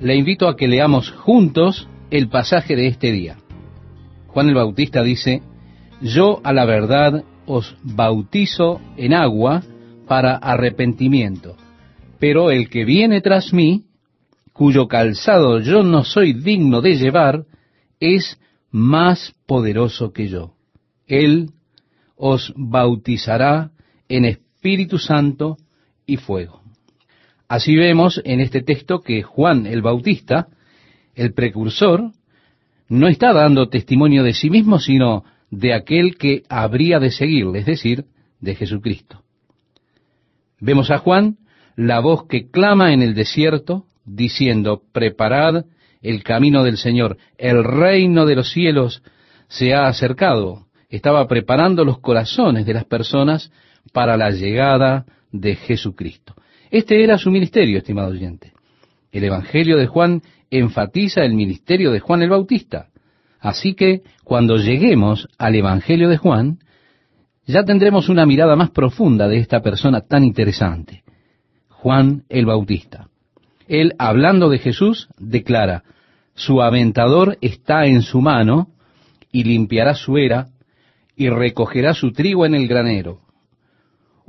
le invito a que leamos juntos el pasaje de este día. Juan el Bautista dice, yo a la verdad os bautizo en agua para arrepentimiento, pero el que viene tras mí, cuyo calzado yo no soy digno de llevar, es más poderoso que yo. Él os bautizará en Espíritu Santo y fuego. Así vemos en este texto que Juan el Bautista, el precursor, no está dando testimonio de sí mismo, sino de aquel que habría de seguirle, es decir, de Jesucristo. Vemos a Juan, la voz que clama en el desierto, diciendo, preparad el camino del Señor, el reino de los cielos se ha acercado. Estaba preparando los corazones de las personas para la llegada de Jesucristo. Este era su ministerio, estimado oyente. El Evangelio de Juan enfatiza el ministerio de Juan el Bautista. Así que cuando lleguemos al Evangelio de Juan, ya tendremos una mirada más profunda de esta persona tan interesante, Juan el Bautista. Él, hablando de Jesús, declara, su aventador está en su mano, y limpiará su era, y recogerá su trigo en el granero.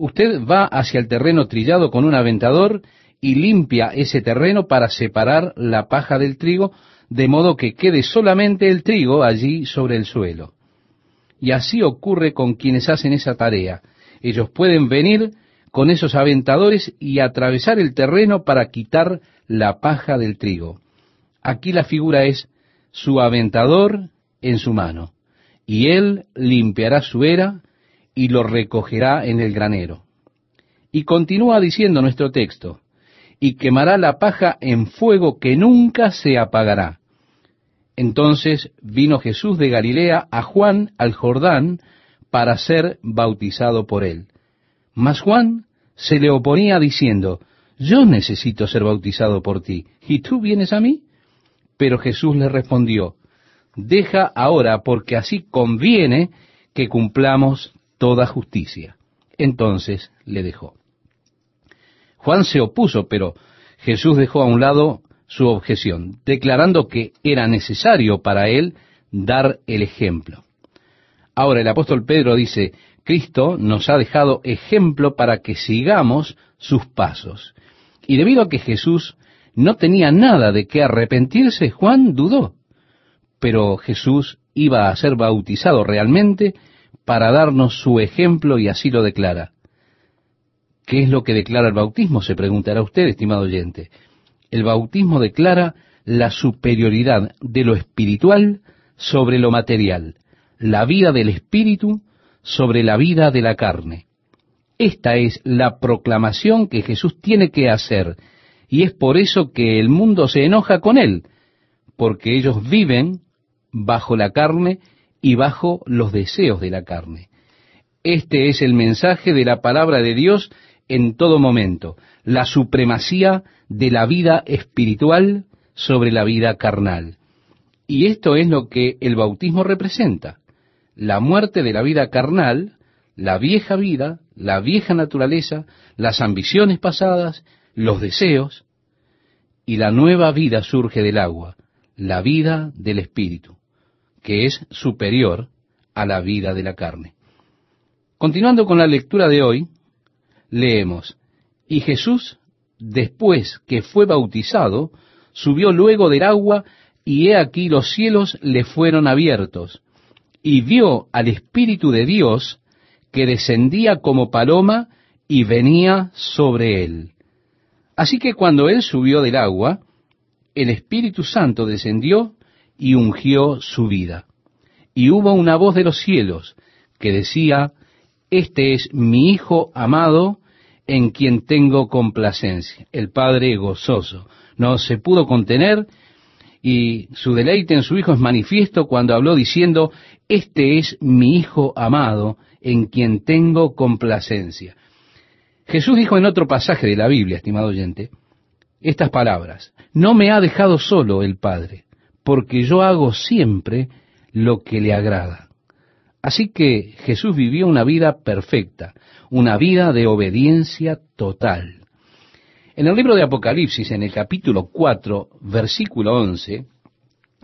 Usted va hacia el terreno trillado con un aventador y limpia ese terreno para separar la paja del trigo, de modo que quede solamente el trigo allí sobre el suelo. Y así ocurre con quienes hacen esa tarea. Ellos pueden venir con esos aventadores y atravesar el terreno para quitar la paja del trigo. Aquí la figura es su aventador en su mano, y él limpiará su era y lo recogerá en el granero. Y continúa diciendo nuestro texto, y quemará la paja en fuego que nunca se apagará. Entonces vino Jesús de Galilea a Juan al Jordán para ser bautizado por él. Mas Juan se le oponía diciendo, Yo necesito ser bautizado por ti, ¿y tú vienes a mí? Pero Jesús le respondió, Deja ahora, porque así conviene que cumplamos toda justicia. Entonces le dejó. Juan se opuso, pero Jesús dejó a un lado su objeción, declarando que era necesario para él dar el ejemplo. Ahora el apóstol Pedro dice, Cristo nos ha dejado ejemplo para que sigamos sus pasos. Y debido a que Jesús no tenía nada de qué arrepentirse, Juan dudó. Pero Jesús iba a ser bautizado realmente para darnos su ejemplo y así lo declara. ¿Qué es lo que declara el bautismo? Se preguntará usted, estimado oyente. El bautismo declara la superioridad de lo espiritual sobre lo material, la vida del espíritu sobre la vida de la carne. Esta es la proclamación que Jesús tiene que hacer y es por eso que el mundo se enoja con él, porque ellos viven bajo la carne y bajo los deseos de la carne. Este es el mensaje de la palabra de Dios en todo momento, la supremacía de la vida espiritual sobre la vida carnal. Y esto es lo que el bautismo representa, la muerte de la vida carnal, la vieja vida, la vieja naturaleza, las ambiciones pasadas, los deseos, y la nueva vida surge del agua, la vida del Espíritu, que es superior a la vida de la carne. Continuando con la lectura de hoy, leemos, y Jesús, después que fue bautizado, subió luego del agua, y he aquí los cielos le fueron abiertos, y vio al Espíritu de Dios que descendía como paloma y venía sobre él. Así que cuando él subió del agua, el Espíritu Santo descendió y ungió su vida. Y hubo una voz de los cielos que decía, Este es mi Hijo amado, en quien tengo complacencia. El Padre gozoso no se pudo contener y su deleite en su Hijo es manifiesto cuando habló diciendo, Este es mi Hijo amado, en quien tengo complacencia. Jesús dijo en otro pasaje de la Biblia, estimado oyente, estas palabras, no me ha dejado solo el Padre, porque yo hago siempre lo que le agrada. Así que Jesús vivió una vida perfecta, una vida de obediencia total. En el libro de Apocalipsis, en el capítulo 4, versículo 11,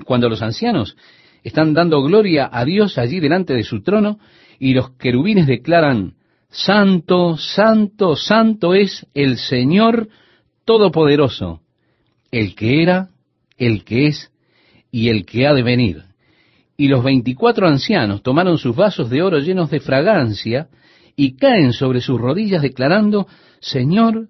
cuando los ancianos están dando gloria a Dios allí delante de su trono y los querubines declaran, Santo, Santo, Santo es el Señor Todopoderoso, el que era, el que es y el que ha de venir. Y los veinticuatro ancianos tomaron sus vasos de oro llenos de fragancia y caen sobre sus rodillas declarando, Señor,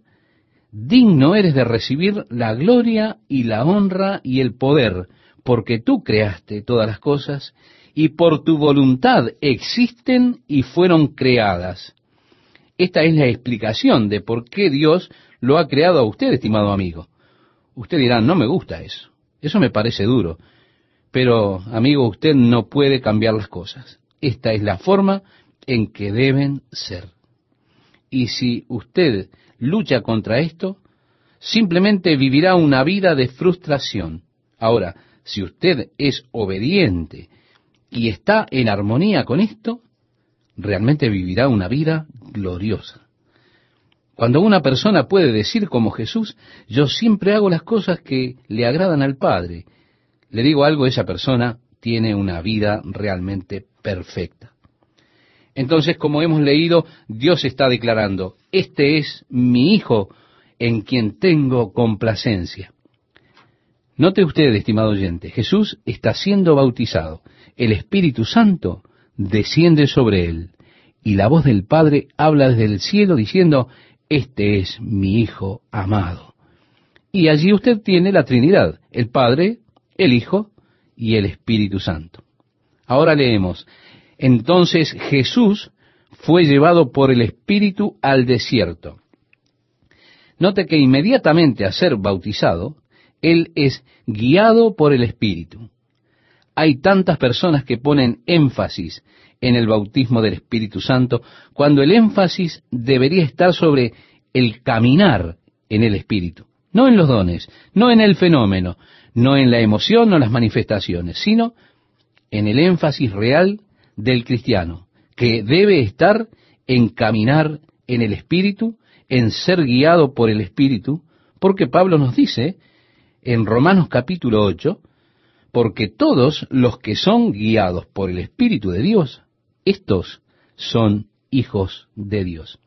digno eres de recibir la gloria y la honra y el poder, porque tú creaste todas las cosas y por tu voluntad existen y fueron creadas. Esta es la explicación de por qué Dios lo ha creado a usted, estimado amigo. Usted dirá, no me gusta eso, eso me parece duro, pero amigo, usted no puede cambiar las cosas. Esta es la forma en que deben ser. Y si usted lucha contra esto, simplemente vivirá una vida de frustración. Ahora, si usted es obediente y está en armonía con esto, realmente vivirá una vida gloriosa. Cuando una persona puede decir como Jesús, yo siempre hago las cosas que le agradan al Padre, le digo algo, esa persona tiene una vida realmente perfecta. Entonces, como hemos leído, Dios está declarando, este es mi Hijo en quien tengo complacencia. Note usted, estimado oyente, Jesús está siendo bautizado, el Espíritu Santo desciende sobre él, y la voz del Padre habla desde el cielo diciendo, este es mi Hijo amado. Y allí usted tiene la Trinidad, el Padre, el Hijo y el Espíritu Santo. Ahora leemos, entonces Jesús fue llevado por el Espíritu al desierto. Note que inmediatamente a ser bautizado, Él es guiado por el Espíritu. Hay tantas personas que ponen énfasis en el bautismo del Espíritu Santo, cuando el énfasis debería estar sobre el caminar en el Espíritu, no en los dones, no en el fenómeno, no en la emoción o las manifestaciones, sino en el énfasis real del cristiano, que debe estar en caminar en el Espíritu, en ser guiado por el Espíritu, porque Pablo nos dice en Romanos capítulo 8, porque todos los que son guiados por el Espíritu de Dios, estos son hijos de Dios.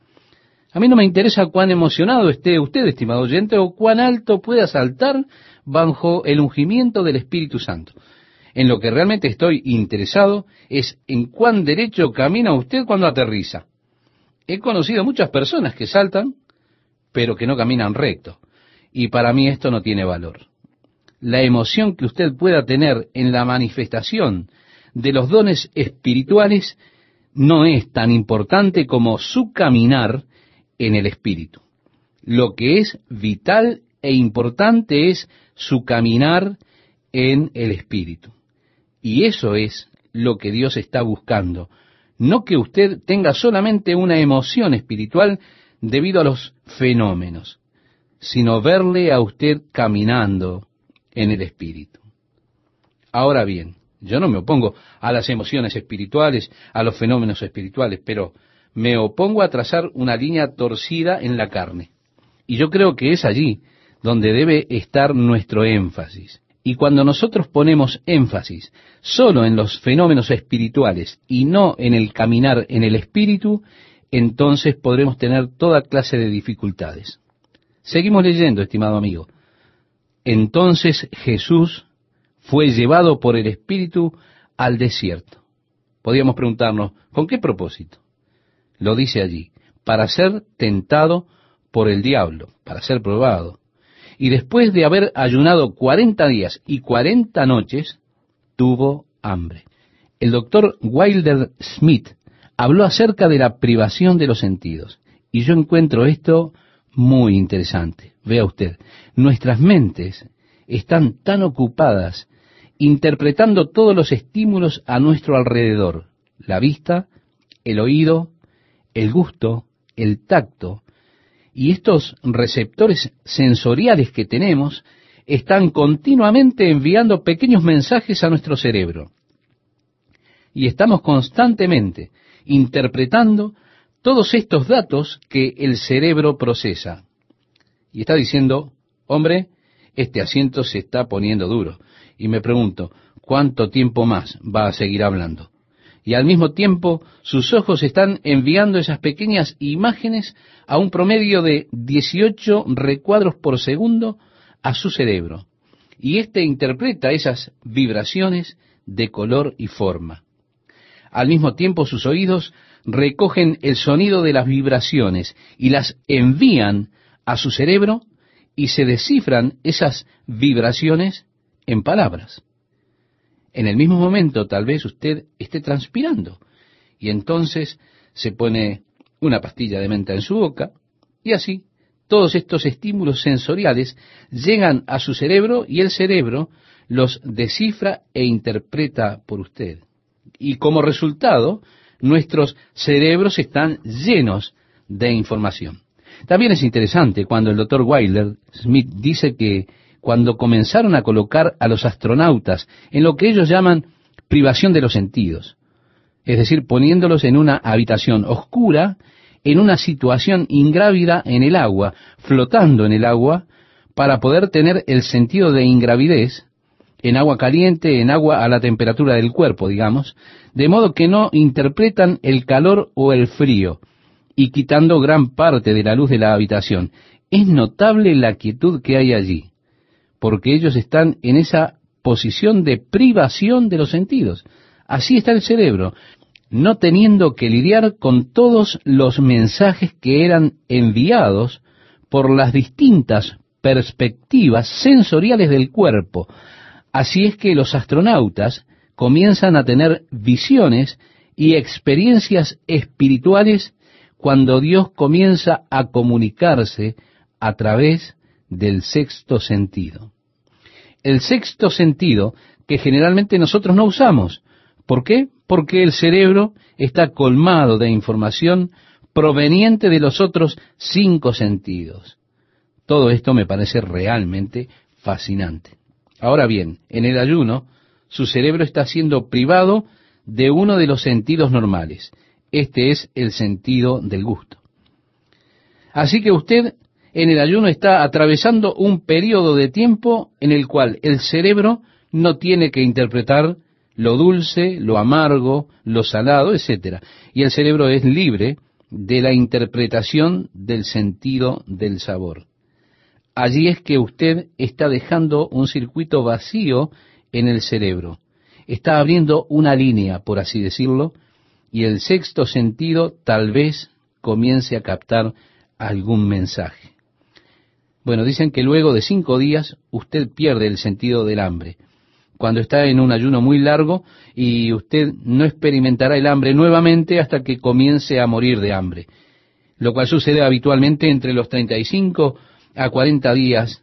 A mí no me interesa cuán emocionado esté usted, estimado oyente, o cuán alto pueda saltar bajo el ungimiento del Espíritu Santo. En lo que realmente estoy interesado es en cuán derecho camina usted cuando aterriza. He conocido muchas personas que saltan, pero que no caminan recto. Y para mí esto no tiene valor. La emoción que usted pueda tener en la manifestación de los dones espirituales no es tan importante como su caminar en el Espíritu. Lo que es vital e importante es su caminar en el Espíritu. Y eso es lo que Dios está buscando. No que usted tenga solamente una emoción espiritual debido a los fenómenos, sino verle a usted caminando en el Espíritu. Ahora bien, yo no me opongo a las emociones espirituales, a los fenómenos espirituales, pero me opongo a trazar una línea torcida en la carne. Y yo creo que es allí donde debe estar nuestro énfasis. Y cuando nosotros ponemos énfasis solo en los fenómenos espirituales y no en el caminar en el espíritu, entonces podremos tener toda clase de dificultades. Seguimos leyendo, estimado amigo. Entonces Jesús fue llevado por el Espíritu al desierto. Podríamos preguntarnos, ¿con qué propósito? Lo dice allí, para ser tentado por el diablo, para ser probado y después de haber ayunado cuarenta días y cuarenta noches, tuvo hambre. El doctor Wilder Smith habló acerca de la privación de los sentidos, y yo encuentro esto muy interesante. Vea usted, nuestras mentes están tan ocupadas interpretando todos los estímulos a nuestro alrededor, la vista, el oído, el gusto, el tacto, y estos receptores sensoriales que tenemos están continuamente enviando pequeños mensajes a nuestro cerebro. Y estamos constantemente interpretando todos estos datos que el cerebro procesa. Y está diciendo, hombre, este asiento se está poniendo duro. Y me pregunto, ¿cuánto tiempo más va a seguir hablando? Y al mismo tiempo sus ojos están enviando esas pequeñas imágenes a un promedio de 18 recuadros por segundo a su cerebro. Y éste interpreta esas vibraciones de color y forma. Al mismo tiempo sus oídos recogen el sonido de las vibraciones y las envían a su cerebro y se descifran esas vibraciones en palabras. En el mismo momento tal vez usted esté transpirando y entonces se pone una pastilla de menta en su boca y así todos estos estímulos sensoriales llegan a su cerebro y el cerebro los descifra e interpreta por usted. Y como resultado, nuestros cerebros están llenos de información. También es interesante cuando el doctor Wilder Smith dice que cuando comenzaron a colocar a los astronautas en lo que ellos llaman privación de los sentidos, es decir, poniéndolos en una habitación oscura, en una situación ingrávida en el agua, flotando en el agua, para poder tener el sentido de ingravidez, en agua caliente, en agua a la temperatura del cuerpo, digamos, de modo que no interpretan el calor o el frío, y quitando gran parte de la luz de la habitación. Es notable la quietud que hay allí, porque ellos están en esa posición de privación de los sentidos. Así está el cerebro, no teniendo que lidiar con todos los mensajes que eran enviados por las distintas perspectivas sensoriales del cuerpo. Así es que los astronautas comienzan a tener visiones y experiencias espirituales cuando Dios comienza a comunicarse a través del sexto sentido. El sexto sentido que generalmente nosotros no usamos. ¿Por qué? Porque el cerebro está colmado de información proveniente de los otros cinco sentidos. Todo esto me parece realmente fascinante. Ahora bien, en el ayuno, su cerebro está siendo privado de uno de los sentidos normales. Este es el sentido del gusto. Así que usted en el ayuno está atravesando un periodo de tiempo en el cual el cerebro no tiene que interpretar lo dulce, lo amargo, lo salado, etc. Y el cerebro es libre de la interpretación del sentido del sabor. Allí es que usted está dejando un circuito vacío en el cerebro. Está abriendo una línea, por así decirlo, y el sexto sentido tal vez comience a captar algún mensaje. Bueno, dicen que luego de cinco días usted pierde el sentido del hambre. Cuando está en un ayuno muy largo y usted no experimentará el hambre nuevamente hasta que comience a morir de hambre. Lo cual sucede habitualmente entre los 35 a 40 días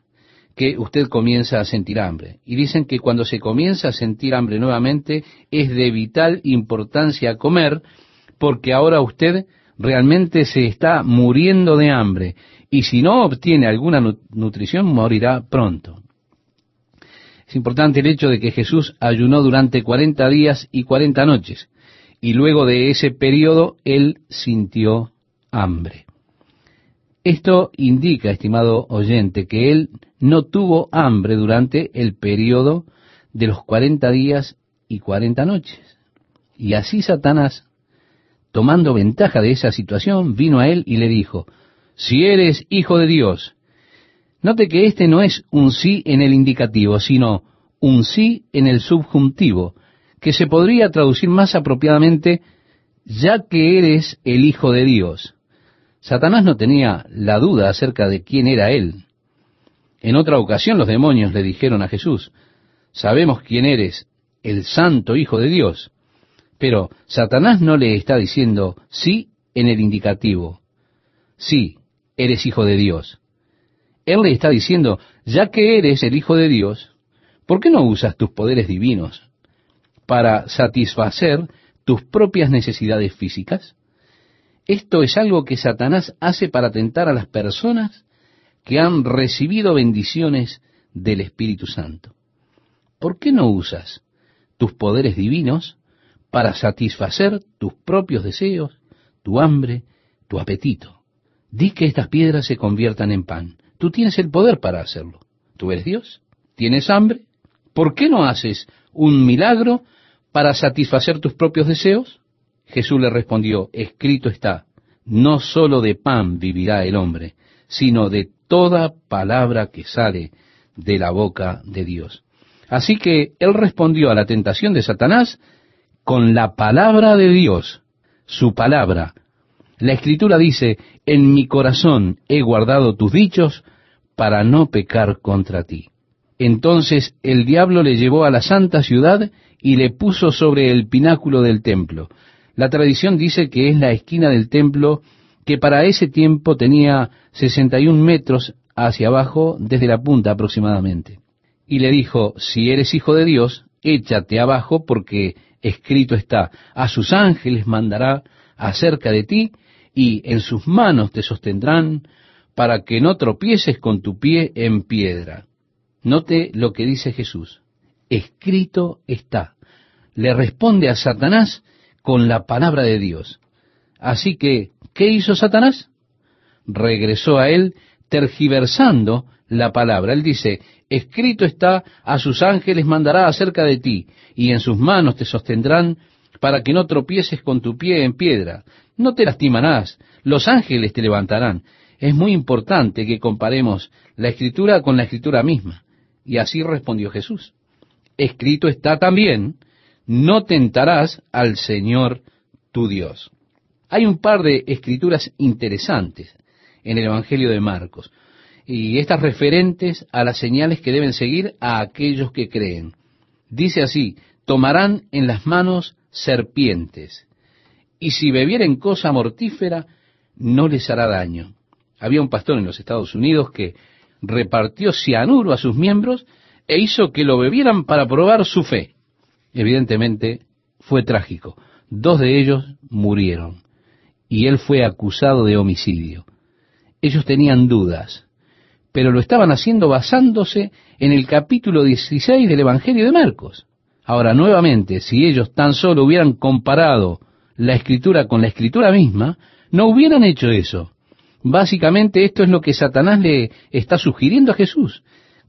que usted comienza a sentir hambre. Y dicen que cuando se comienza a sentir hambre nuevamente es de vital importancia comer porque ahora usted realmente se está muriendo de hambre y si no obtiene alguna nutrición morirá pronto. Es importante el hecho de que Jesús ayunó durante 40 días y 40 noches y luego de ese periodo él sintió hambre. Esto indica, estimado oyente, que él no tuvo hambre durante el periodo de los cuarenta días y cuarenta noches. Y así Satanás, tomando ventaja de esa situación, vino a él y le dijo, si eres hijo de Dios, note que este no es un sí en el indicativo, sino un sí en el subjuntivo, que se podría traducir más apropiadamente, ya que eres el hijo de Dios. Satanás no tenía la duda acerca de quién era él. En otra ocasión los demonios le dijeron a Jesús, sabemos quién eres, el santo Hijo de Dios. Pero Satanás no le está diciendo sí en el indicativo. Sí, eres hijo de Dios. Él le está diciendo, ya que eres el Hijo de Dios, ¿por qué no usas tus poderes divinos para satisfacer tus propias necesidades físicas? Esto es algo que Satanás hace para tentar a las personas que han recibido bendiciones del Espíritu Santo. ¿Por qué no usas tus poderes divinos para satisfacer tus propios deseos, tu hambre, tu apetito? Di que estas piedras se conviertan en pan. Tú tienes el poder para hacerlo. Tú eres Dios. ¿Tienes hambre? ¿Por qué no haces un milagro para satisfacer tus propios deseos? Jesús le respondió, escrito está, no sólo de pan vivirá el hombre, sino de toda palabra que sale de la boca de Dios. Así que él respondió a la tentación de Satanás con la palabra de Dios, su palabra. La escritura dice, en mi corazón he guardado tus dichos para no pecar contra ti. Entonces el diablo le llevó a la santa ciudad y le puso sobre el pináculo del templo. La tradición dice que es la esquina del templo que para ese tiempo tenía 61 metros hacia abajo desde la punta aproximadamente. Y le dijo, si eres hijo de Dios, échate abajo porque escrito está, a sus ángeles mandará acerca de ti y en sus manos te sostendrán para que no tropieces con tu pie en piedra. Note lo que dice Jesús. Escrito está. Le responde a Satanás con la palabra de Dios. Así que, ¿qué hizo Satanás? Regresó a él tergiversando la palabra. Él dice, escrito está, a sus ángeles mandará acerca de ti, y en sus manos te sostendrán para que no tropieces con tu pie en piedra. No te lastimarás, los ángeles te levantarán. Es muy importante que comparemos la escritura con la escritura misma. Y así respondió Jesús. Escrito está también, no tentarás al Señor tu Dios. Hay un par de escrituras interesantes en el Evangelio de Marcos, y estas referentes a las señales que deben seguir a aquellos que creen. Dice así, tomarán en las manos serpientes, y si bebieren cosa mortífera, no les hará daño. Había un pastor en los Estados Unidos que repartió cianuro a sus miembros e hizo que lo bebieran para probar su fe. Evidentemente fue trágico. Dos de ellos murieron y él fue acusado de homicidio. Ellos tenían dudas, pero lo estaban haciendo basándose en el capítulo 16 del Evangelio de Marcos. Ahora, nuevamente, si ellos tan solo hubieran comparado la escritura con la escritura misma, no hubieran hecho eso. Básicamente esto es lo que Satanás le está sugiriendo a Jesús,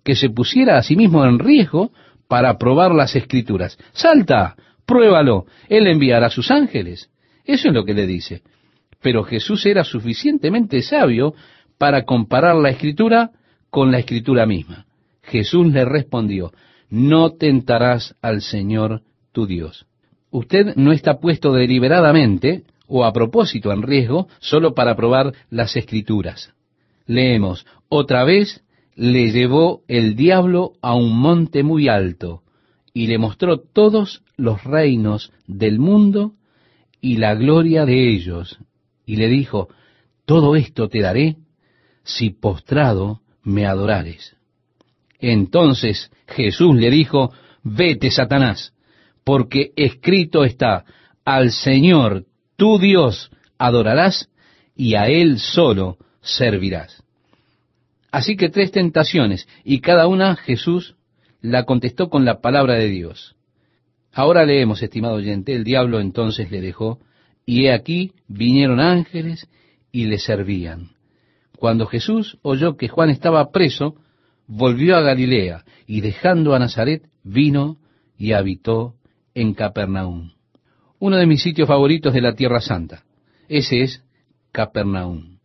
que se pusiera a sí mismo en riesgo para probar las escrituras. Salta, pruébalo, él enviará a sus ángeles. Eso es lo que le dice. Pero Jesús era suficientemente sabio para comparar la escritura con la escritura misma. Jesús le respondió, no tentarás al Señor tu Dios. Usted no está puesto deliberadamente o a propósito en riesgo solo para probar las escrituras. Leemos, otra vez le llevó el diablo a un monte muy alto y le mostró todos los reinos del mundo y la gloria de ellos, y le dijo, todo esto te daré si postrado me adorares. Entonces Jesús le dijo, vete, Satanás, porque escrito está, al Señor tu Dios adorarás y a Él solo servirás. Así que tres tentaciones, y cada una Jesús la contestó con la palabra de Dios. Ahora leemos, estimado oyente, el diablo entonces le dejó, y he aquí vinieron ángeles y le servían. Cuando Jesús oyó que Juan estaba preso, volvió a Galilea y dejando a Nazaret vino y habitó en Capernaum. Uno de mis sitios favoritos de la Tierra Santa. Ese es Capernaum.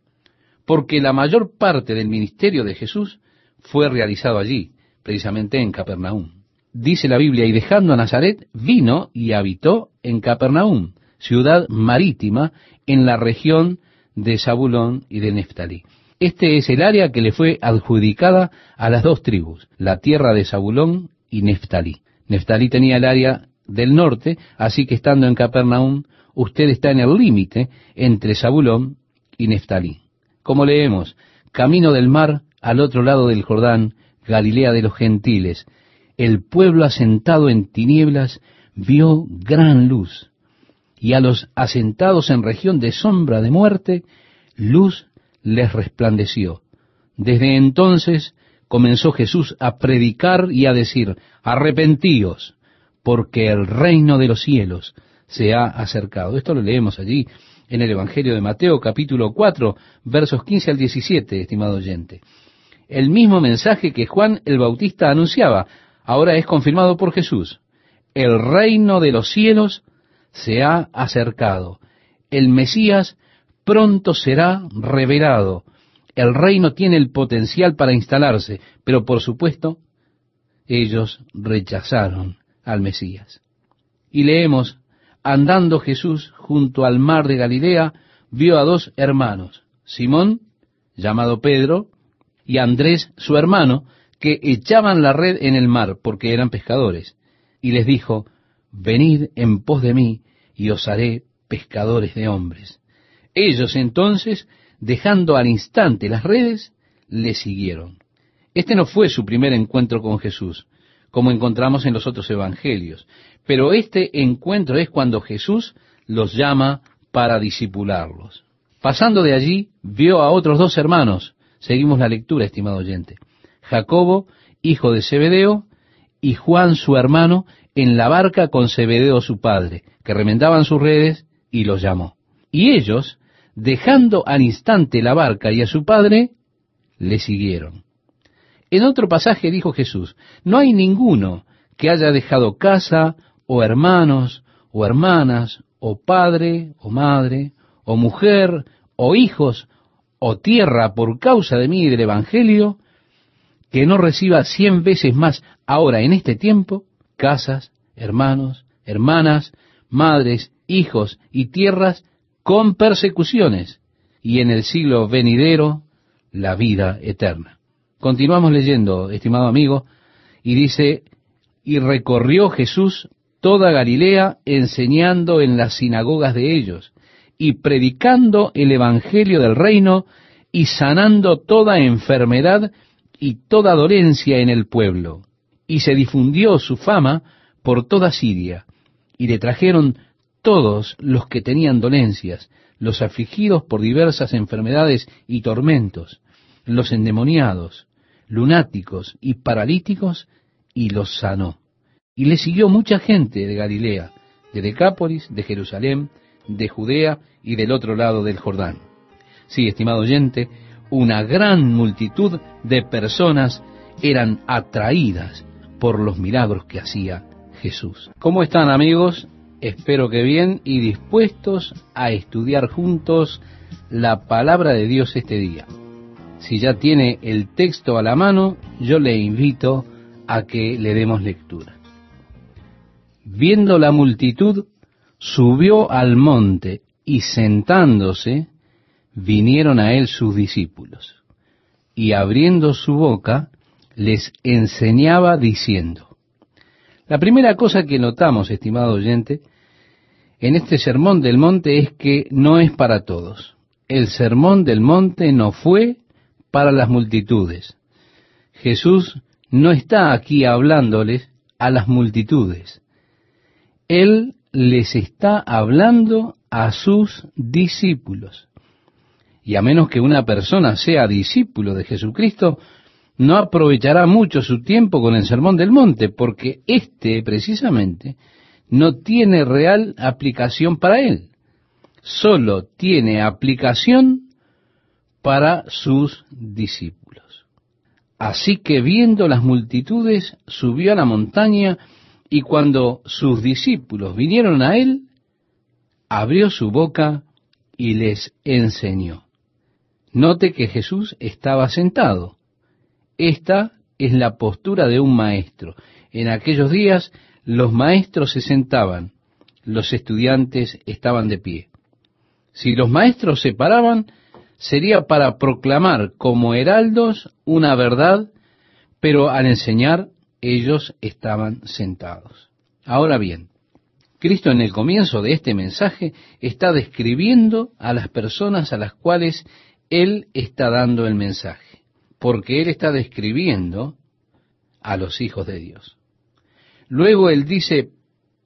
Porque la mayor parte del ministerio de Jesús fue realizado allí, precisamente en Capernaum. Dice la Biblia, y dejando a Nazaret, vino y habitó en Capernaum, ciudad marítima en la región de Zabulón y de Neftalí. Este es el área que le fue adjudicada a las dos tribus, la tierra de Zabulón y Neftalí. Neftalí tenía el área del norte, así que estando en Capernaum, usted está en el límite entre Zabulón y Neftalí. Como leemos, camino del mar al otro lado del Jordán, Galilea de los gentiles, el pueblo asentado en tinieblas vio gran luz, y a los asentados en región de sombra de muerte, luz les resplandeció. Desde entonces comenzó Jesús a predicar y a decir, arrepentíos, porque el reino de los cielos se ha acercado. Esto lo leemos allí en el Evangelio de Mateo capítulo 4, versos 15 al 17, estimado oyente. el mismo mensaje que Juan el Bautista anunciaba, ahora es confirmado por Jesús. El reino de los cielos se ha acercado. El Mesías pronto será revelado. El reino tiene el potencial para instalarse, pero por supuesto, ellos rechazaron al Mesías. Y leemos, andando Jesús junto al mar de Galilea, vio a dos hermanos, Simón, llamado Pedro, y Andrés, su hermano, que echaban la red en el mar, porque eran pescadores. Y les dijo, venid en pos de mí, y os haré pescadores de hombres. Ellos entonces, dejando al instante las redes, le siguieron. Este no fue su primer encuentro con Jesús, como encontramos en los otros evangelios, pero este encuentro es cuando Jesús los llama para disipularlos. Pasando de allí, vio a otros dos hermanos. Seguimos la lectura, estimado oyente. Jacobo, hijo de Zebedeo, y Juan su hermano, en la barca con Zebedeo su padre, que remendaban sus redes, y los llamó. Y ellos, dejando al instante la barca y a su padre, le siguieron. En otro pasaje dijo Jesús, no hay ninguno que haya dejado casa, o hermanos, o hermanas, o padre, o madre, o mujer, o hijos, o tierra por causa de mí y del Evangelio, que no reciba cien veces más ahora en este tiempo, casas, hermanos, hermanas, madres, hijos y tierras con persecuciones, y en el siglo venidero la vida eterna. Continuamos leyendo, estimado amigo, y dice, y recorrió Jesús toda Galilea enseñando en las sinagogas de ellos, y predicando el Evangelio del reino, y sanando toda enfermedad y toda dolencia en el pueblo. Y se difundió su fama por toda Siria, y le trajeron todos los que tenían dolencias, los afligidos por diversas enfermedades y tormentos, los endemoniados, lunáticos y paralíticos, y los sanó. Y le siguió mucha gente de Galilea, de Decápolis, de Jerusalén, de Judea y del otro lado del Jordán. Sí, estimado oyente, una gran multitud de personas eran atraídas por los milagros que hacía Jesús. ¿Cómo están amigos? Espero que bien y dispuestos a estudiar juntos la palabra de Dios este día. Si ya tiene el texto a la mano, yo le invito a que le demos lectura. Viendo la multitud, subió al monte y sentándose, vinieron a él sus discípulos. Y abriendo su boca, les enseñaba diciendo. La primera cosa que notamos, estimado oyente, en este sermón del monte es que no es para todos. El sermón del monte no fue para las multitudes. Jesús no está aquí hablándoles a las multitudes. Él les está hablando a sus discípulos. Y a menos que una persona sea discípulo de Jesucristo, no aprovechará mucho su tiempo con el sermón del monte, porque éste precisamente no tiene real aplicación para él. Solo tiene aplicación para sus discípulos. Así que viendo las multitudes, subió a la montaña y cuando sus discípulos vinieron a él, abrió su boca y les enseñó. Note que Jesús estaba sentado. Esta es la postura de un maestro. En aquellos días los maestros se sentaban, los estudiantes estaban de pie. Si los maestros se paraban, sería para proclamar como heraldos una verdad, pero al enseñar ellos estaban sentados. Ahora bien, Cristo en el comienzo de este mensaje está describiendo a las personas a las cuales Él está dando el mensaje, porque Él está describiendo a los hijos de Dios. Luego él dice,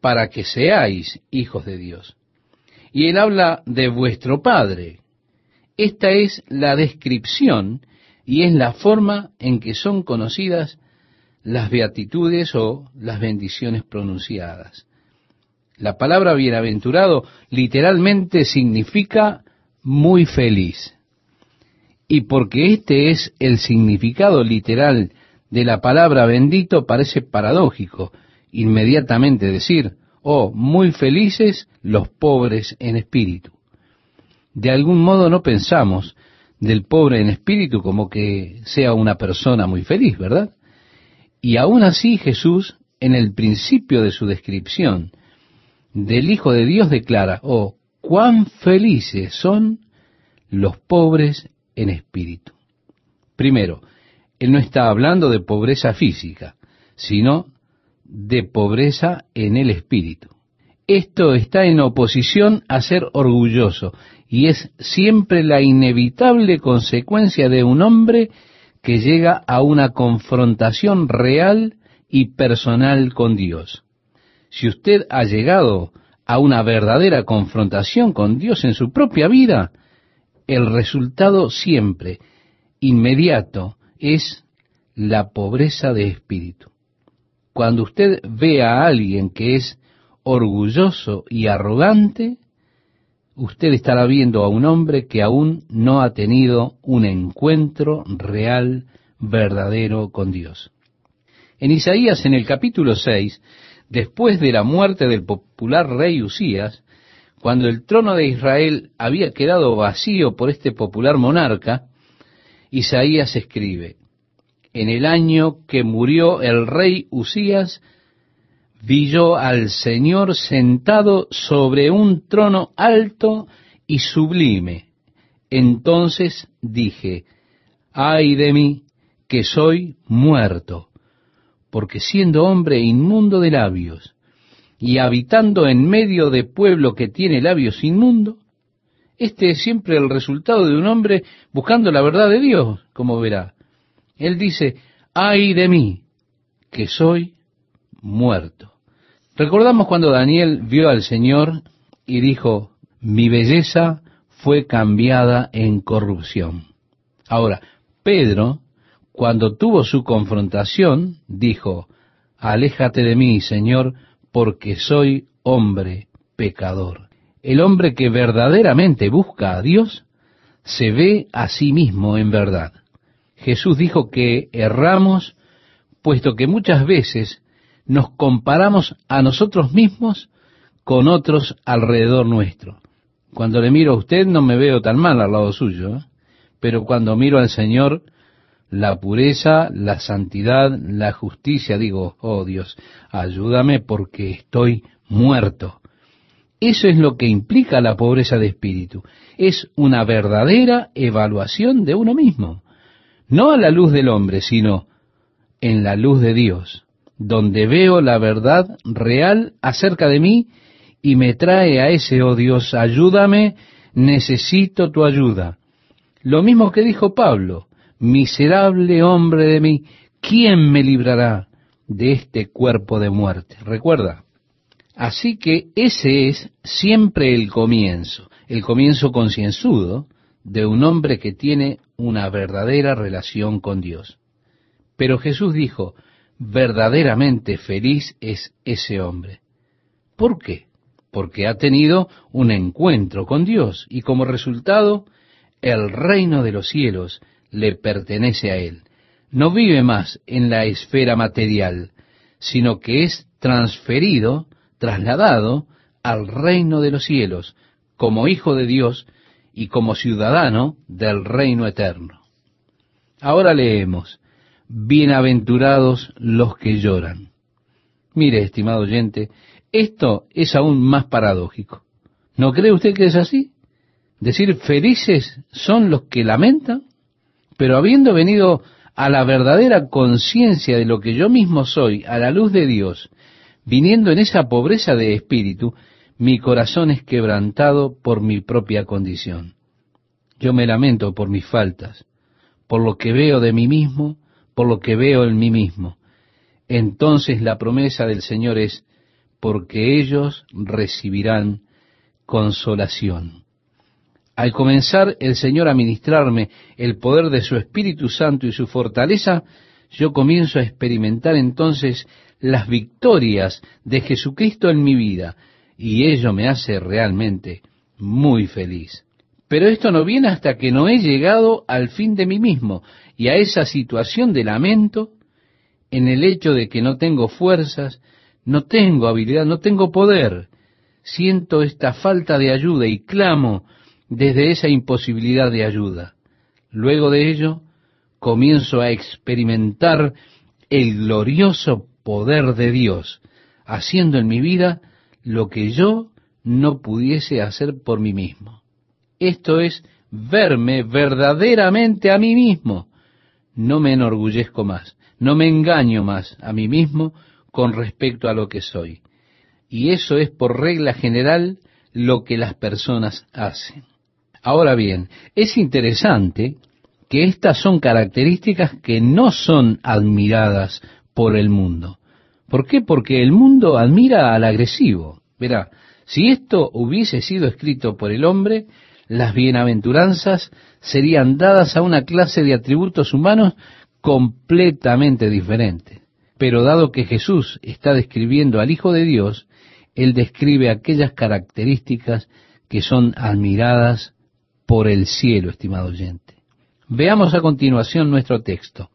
para que seáis hijos de Dios. Y él habla de vuestro Padre. Esta es la descripción y es la forma en que son conocidas las beatitudes o las bendiciones pronunciadas. La palabra bienaventurado literalmente significa muy feliz. Y porque este es el significado literal de la palabra bendito, parece paradójico inmediatamente decir, oh, muy felices los pobres en espíritu. De algún modo no pensamos del pobre en espíritu como que sea una persona muy feliz, ¿verdad? Y aún así Jesús, en el principio de su descripción del Hijo de Dios, declara, oh, cuán felices son los pobres en espíritu. Primero, Él no está hablando de pobreza física, sino de pobreza en el espíritu. Esto está en oposición a ser orgulloso y es siempre la inevitable consecuencia de un hombre que llega a una confrontación real y personal con Dios. Si usted ha llegado a una verdadera confrontación con Dios en su propia vida, el resultado siempre, inmediato, es la pobreza de espíritu. Cuando usted ve a alguien que es orgulloso y arrogante, usted estará viendo a un hombre que aún no ha tenido un encuentro real, verdadero con Dios. En Isaías, en el capítulo 6, después de la muerte del popular rey Usías, cuando el trono de Israel había quedado vacío por este popular monarca, Isaías escribe, en el año que murió el rey Usías, vi yo al Señor sentado sobre un trono alto y sublime. Entonces dije, ay de mí, que soy muerto, porque siendo hombre inmundo de labios, y habitando en medio de pueblo que tiene labios inmundos, este es siempre el resultado de un hombre buscando la verdad de Dios, como verá. Él dice, ay de mí, que soy muerto. Recordamos cuando Daniel vio al Señor y dijo, mi belleza fue cambiada en corrupción. Ahora, Pedro, cuando tuvo su confrontación, dijo, aléjate de mí, Señor, porque soy hombre pecador. El hombre que verdaderamente busca a Dios se ve a sí mismo en verdad. Jesús dijo que erramos, puesto que muchas veces nos comparamos a nosotros mismos con otros alrededor nuestro. Cuando le miro a usted no me veo tan mal al lado suyo, ¿eh? pero cuando miro al Señor, la pureza, la santidad, la justicia, digo, oh Dios, ayúdame porque estoy muerto. Eso es lo que implica la pobreza de espíritu. Es una verdadera evaluación de uno mismo no a la luz del hombre, sino en la luz de Dios, donde veo la verdad real acerca de mí y me trae a ese, oh Dios, ayúdame, necesito tu ayuda. Lo mismo que dijo Pablo, miserable hombre de mí, ¿quién me librará de este cuerpo de muerte? Recuerda. Así que ese es siempre el comienzo, el comienzo concienzudo de un hombre que tiene una verdadera relación con Dios. Pero Jesús dijo, verdaderamente feliz es ese hombre. ¿Por qué? Porque ha tenido un encuentro con Dios y como resultado el reino de los cielos le pertenece a él. No vive más en la esfera material, sino que es transferido, trasladado al reino de los cielos, como hijo de Dios y como ciudadano del reino eterno. Ahora leemos, bienaventurados los que lloran. Mire, estimado oyente, esto es aún más paradójico. ¿No cree usted que es así? Decir felices son los que lamentan, pero habiendo venido a la verdadera conciencia de lo que yo mismo soy, a la luz de Dios, viniendo en esa pobreza de espíritu, mi corazón es quebrantado por mi propia condición. Yo me lamento por mis faltas, por lo que veo de mí mismo, por lo que veo en mí mismo. Entonces la promesa del Señor es, porque ellos recibirán consolación. Al comenzar el Señor a ministrarme el poder de su Espíritu Santo y su fortaleza, yo comienzo a experimentar entonces las victorias de Jesucristo en mi vida, y ello me hace realmente muy feliz. Pero esto no viene hasta que no he llegado al fin de mí mismo y a esa situación de lamento en el hecho de que no tengo fuerzas, no tengo habilidad, no tengo poder. Siento esta falta de ayuda y clamo desde esa imposibilidad de ayuda. Luego de ello, comienzo a experimentar el glorioso poder de Dios, haciendo en mi vida lo que yo no pudiese hacer por mí mismo. Esto es verme verdaderamente a mí mismo. No me enorgullezco más, no me engaño más a mí mismo con respecto a lo que soy. Y eso es por regla general lo que las personas hacen. Ahora bien, es interesante que estas son características que no son admiradas por el mundo. ¿Por qué? Porque el mundo admira al agresivo. Verá, si esto hubiese sido escrito por el hombre, las bienaventuranzas serían dadas a una clase de atributos humanos completamente diferentes. Pero dado que Jesús está describiendo al Hijo de Dios, Él describe aquellas características que son admiradas por el cielo, estimado oyente. Veamos a continuación nuestro texto.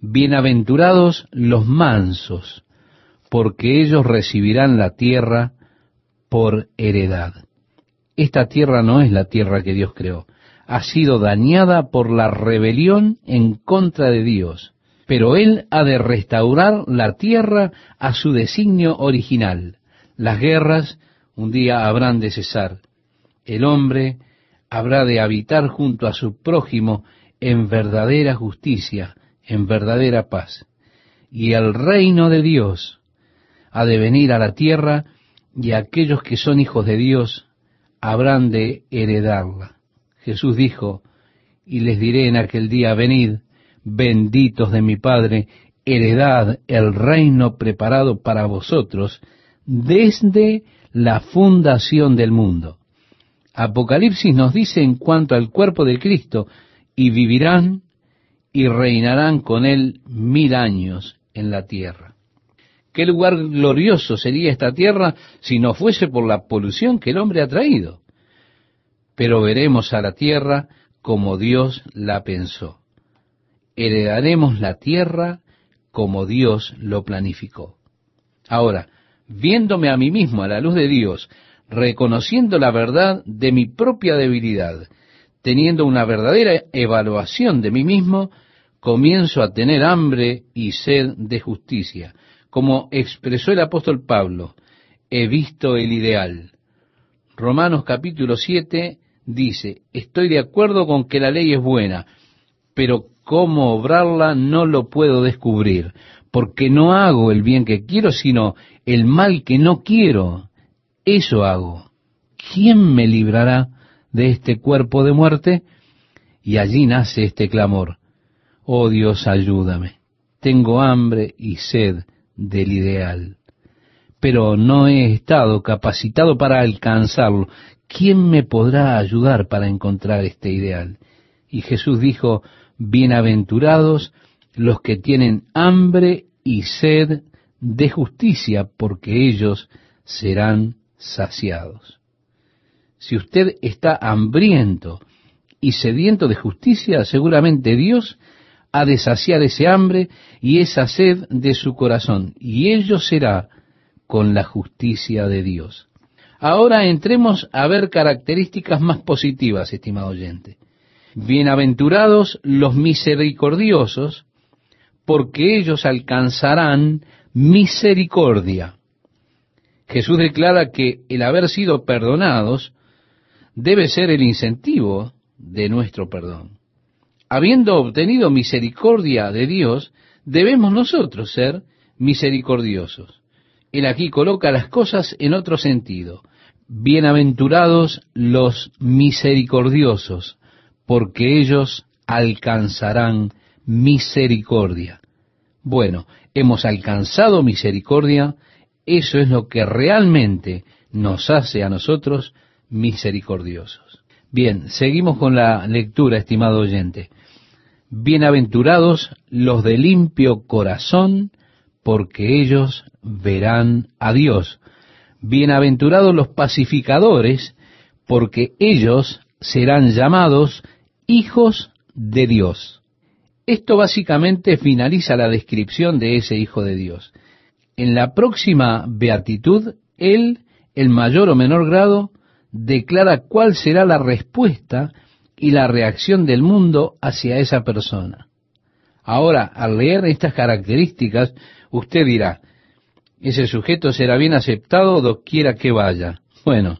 Bienaventurados los mansos, porque ellos recibirán la tierra por heredad. Esta tierra no es la tierra que Dios creó, ha sido dañada por la rebelión en contra de Dios, pero Él ha de restaurar la tierra a su designio original. Las guerras un día habrán de cesar. El hombre habrá de habitar junto a su prójimo en verdadera justicia, en verdadera paz. Y el reino de Dios ha de venir a la tierra y aquellos que son hijos de Dios habrán de heredarla. Jesús dijo, y les diré en aquel día, venid, benditos de mi Padre, heredad el reino preparado para vosotros desde la fundación del mundo. Apocalipsis nos dice en cuanto al cuerpo de Cristo, y vivirán y reinarán con él mil años en la tierra. ¿Qué lugar glorioso sería esta tierra si no fuese por la polución que el hombre ha traído? Pero veremos a la tierra como Dios la pensó. Heredaremos la tierra como Dios lo planificó. Ahora, viéndome a mí mismo a la luz de Dios, reconociendo la verdad de mi propia debilidad, teniendo una verdadera evaluación de mí mismo, comienzo a tener hambre y sed de justicia. Como expresó el apóstol Pablo, he visto el ideal. Romanos capítulo 7 dice, estoy de acuerdo con que la ley es buena, pero cómo obrarla no lo puedo descubrir, porque no hago el bien que quiero, sino el mal que no quiero. Eso hago. ¿Quién me librará de este cuerpo de muerte? Y allí nace este clamor. Oh Dios, ayúdame. Tengo hambre y sed del ideal, pero no he estado capacitado para alcanzarlo. ¿Quién me podrá ayudar para encontrar este ideal? Y Jesús dijo, bienaventurados los que tienen hambre y sed de justicia, porque ellos serán saciados. Si usted está hambriento y sediento de justicia, seguramente Dios ha de saciar ese hambre y esa sed de su corazón, y ello será con la justicia de Dios. Ahora entremos a ver características más positivas, estimado oyente. Bienaventurados los misericordiosos, porque ellos alcanzarán misericordia. Jesús declara que el haber sido perdonados debe ser el incentivo de nuestro perdón. Habiendo obtenido misericordia de Dios, debemos nosotros ser misericordiosos. Él aquí coloca las cosas en otro sentido. Bienaventurados los misericordiosos, porque ellos alcanzarán misericordia. Bueno, hemos alcanzado misericordia eso es lo que realmente nos hace a nosotros misericordiosos. Bien, seguimos con la lectura, estimado oyente. Bienaventurados los de limpio corazón, porque ellos verán a Dios. Bienaventurados los pacificadores, porque ellos serán llamados hijos de Dios. Esto básicamente finaliza la descripción de ese Hijo de Dios. En la próxima beatitud, Él, en mayor o menor grado, declara cuál será la respuesta y la reacción del mundo hacia esa persona. Ahora, al leer estas características, usted dirá, ese sujeto será bien aceptado doquiera que vaya. Bueno,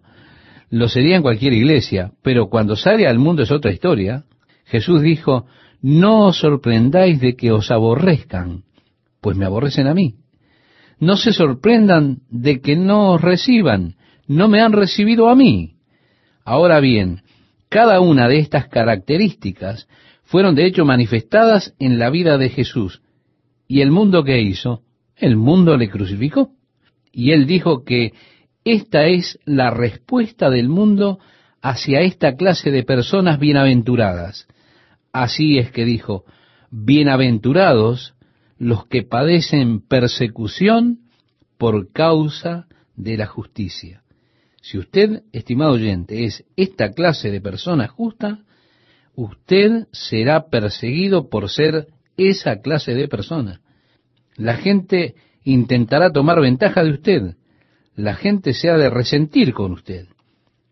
lo sería en cualquier iglesia, pero cuando sale al mundo es otra historia. Jesús dijo, no os sorprendáis de que os aborrezcan, pues me aborrecen a mí. No se sorprendan de que no os reciban, no me han recibido a mí. Ahora bien, cada una de estas características fueron de hecho manifestadas en la vida de Jesús. ¿Y el mundo qué hizo? El mundo le crucificó. Y él dijo que esta es la respuesta del mundo hacia esta clase de personas bienaventuradas. Así es que dijo, bienaventurados los que padecen persecución por causa de la justicia. Si usted, estimado oyente, es esta clase de persona justa, usted será perseguido por ser esa clase de persona. La gente intentará tomar ventaja de usted. La gente se ha de resentir con usted.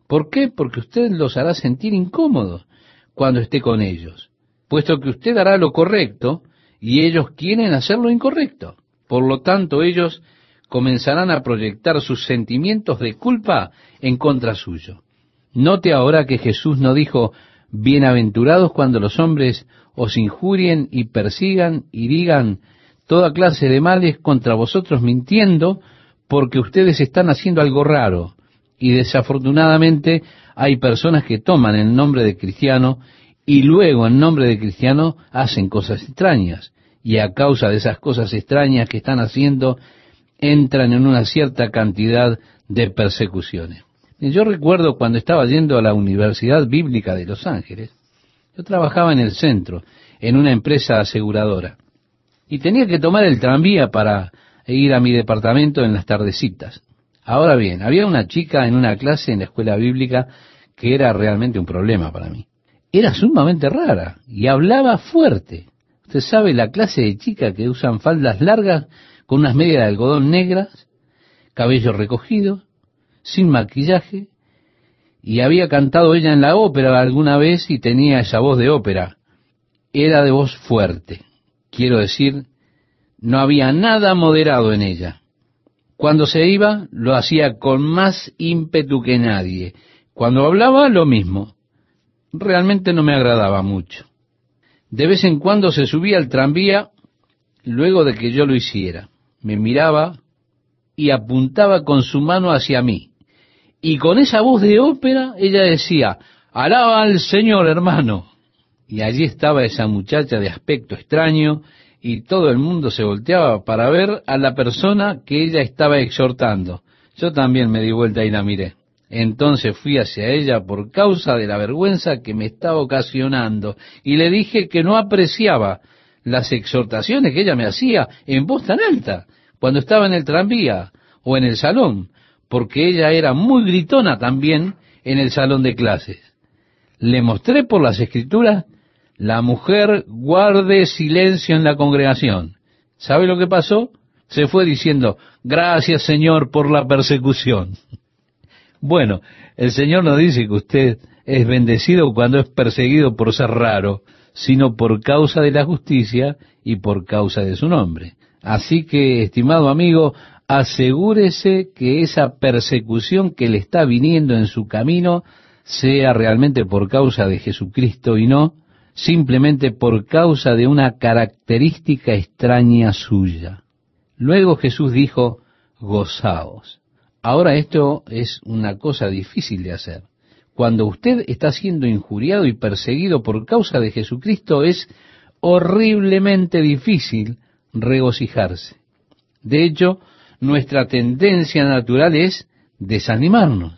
¿Por qué? Porque usted los hará sentir incómodos cuando esté con ellos, puesto que usted hará lo correcto y ellos quieren hacer lo incorrecto. Por lo tanto, ellos comenzarán a proyectar sus sentimientos de culpa en contra suyo. Note ahora que Jesús no dijo, bienaventurados cuando los hombres os injurien y persigan y digan toda clase de males contra vosotros mintiendo, porque ustedes están haciendo algo raro. Y desafortunadamente hay personas que toman el nombre de cristiano y luego en nombre de cristiano hacen cosas extrañas. Y a causa de esas cosas extrañas que están haciendo, entran en una cierta cantidad de persecuciones. Yo recuerdo cuando estaba yendo a la Universidad Bíblica de Los Ángeles, yo trabajaba en el centro, en una empresa aseguradora, y tenía que tomar el tranvía para ir a mi departamento en las tardecitas. Ahora bien, había una chica en una clase en la escuela bíblica que era realmente un problema para mí era sumamente rara y hablaba fuerte. Usted sabe la clase de chica que usan faldas largas con unas medias de algodón negras, cabello recogido, sin maquillaje, y había cantado ella en la ópera alguna vez y tenía esa voz de ópera. Era de voz fuerte. Quiero decir, no había nada moderado en ella. Cuando se iba, lo hacía con más ímpetu que nadie. Cuando hablaba, lo mismo realmente no me agradaba mucho. De vez en cuando se subía al tranvía luego de que yo lo hiciera. Me miraba y apuntaba con su mano hacia mí. Y con esa voz de ópera ella decía, alaba al Señor hermano. Y allí estaba esa muchacha de aspecto extraño y todo el mundo se volteaba para ver a la persona que ella estaba exhortando. Yo también me di vuelta y la miré. Entonces fui hacia ella por causa de la vergüenza que me estaba ocasionando y le dije que no apreciaba las exhortaciones que ella me hacía en voz tan alta cuando estaba en el tranvía o en el salón, porque ella era muy gritona también en el salón de clases. Le mostré por las escrituras, la mujer guarde silencio en la congregación. ¿Sabe lo que pasó? Se fue diciendo, gracias Señor por la persecución. Bueno, el Señor no dice que usted es bendecido cuando es perseguido por ser raro, sino por causa de la justicia y por causa de su nombre. Así que, estimado amigo, asegúrese que esa persecución que le está viniendo en su camino sea realmente por causa de Jesucristo y no simplemente por causa de una característica extraña suya. Luego Jesús dijo, gozaos. Ahora esto es una cosa difícil de hacer. Cuando usted está siendo injuriado y perseguido por causa de Jesucristo es horriblemente difícil regocijarse. De hecho, nuestra tendencia natural es desanimarnos.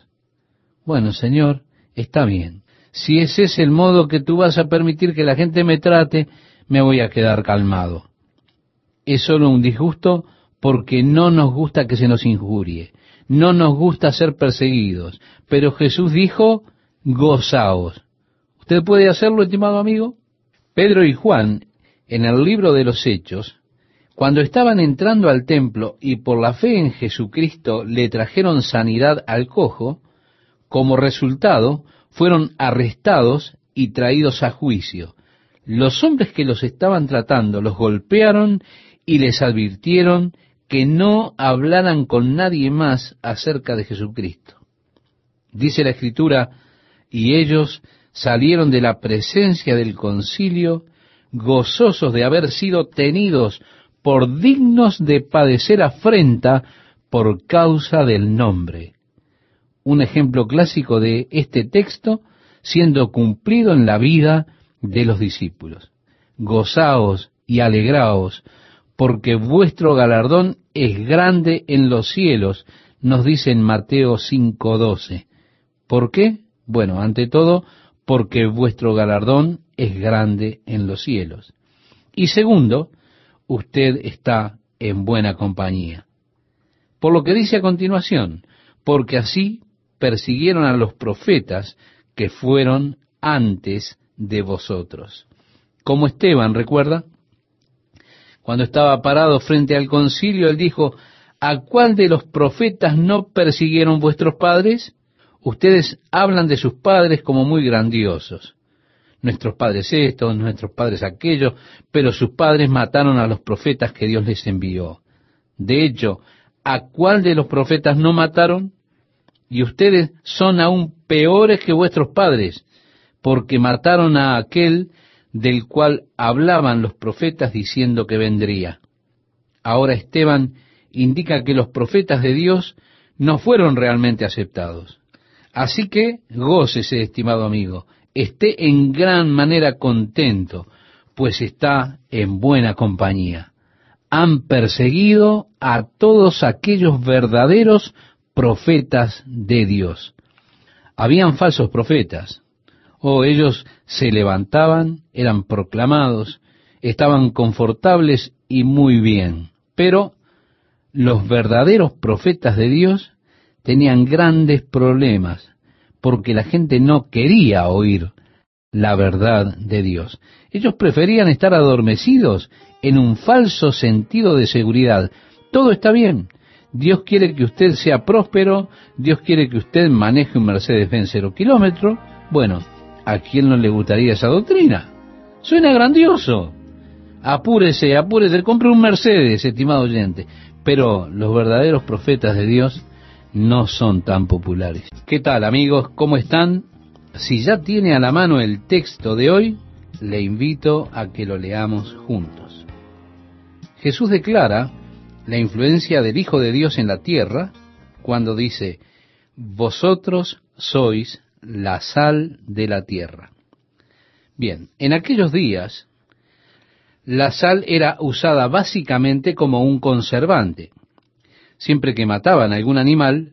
Bueno, Señor, está bien. Si ese es el modo que tú vas a permitir que la gente me trate, me voy a quedar calmado. Es solo un disgusto porque no nos gusta que se nos injurie no nos gusta ser perseguidos, pero Jesús dijo, gozaos. ¿Usted puede hacerlo, estimado amigo? Pedro y Juan, en el libro de los Hechos, cuando estaban entrando al templo y por la fe en Jesucristo le trajeron sanidad al cojo, como resultado fueron arrestados y traídos a juicio. Los hombres que los estaban tratando los golpearon y les advirtieron que no hablaran con nadie más acerca de Jesucristo. Dice la Escritura, y ellos salieron de la presencia del concilio gozosos de haber sido tenidos por dignos de padecer afrenta por causa del nombre. Un ejemplo clásico de este texto siendo cumplido en la vida de los discípulos. Gozaos y alegraos, porque vuestro galardón es grande en los cielos, nos dice en Mateo 5:12. ¿Por qué? Bueno, ante todo, porque vuestro galardón es grande en los cielos. Y segundo, usted está en buena compañía. Por lo que dice a continuación, porque así persiguieron a los profetas que fueron antes de vosotros. Como Esteban, ¿recuerda? Cuando estaba parado frente al concilio, él dijo, ¿a cuál de los profetas no persiguieron vuestros padres? Ustedes hablan de sus padres como muy grandiosos. Nuestros padres estos, nuestros padres aquellos, pero sus padres mataron a los profetas que Dios les envió. De hecho, ¿a cuál de los profetas no mataron? Y ustedes son aún peores que vuestros padres, porque mataron a aquel del cual hablaban los profetas diciendo que vendría. Ahora Esteban indica que los profetas de Dios no fueron realmente aceptados. Así que gócese, estimado amigo, esté en gran manera contento, pues está en buena compañía. Han perseguido a todos aquellos verdaderos profetas de Dios. Habían falsos profetas, Oh, ellos se levantaban, eran proclamados, estaban confortables y muy bien. Pero los verdaderos profetas de Dios tenían grandes problemas porque la gente no quería oír la verdad de Dios. Ellos preferían estar adormecidos en un falso sentido de seguridad. Todo está bien. Dios quiere que usted sea próspero, Dios quiere que usted maneje un Mercedes-Benz cero kilómetro. Bueno, ¿A quién no le gustaría esa doctrina? Suena grandioso. Apúrese, apúrese, compre un Mercedes, estimado oyente. Pero los verdaderos profetas de Dios no son tan populares. ¿Qué tal amigos? ¿Cómo están? Si ya tiene a la mano el texto de hoy, le invito a que lo leamos juntos. Jesús declara la influencia del Hijo de Dios en la tierra cuando dice, vosotros sois la sal de la tierra. Bien, en aquellos días la sal era usada básicamente como un conservante. Siempre que mataban algún animal,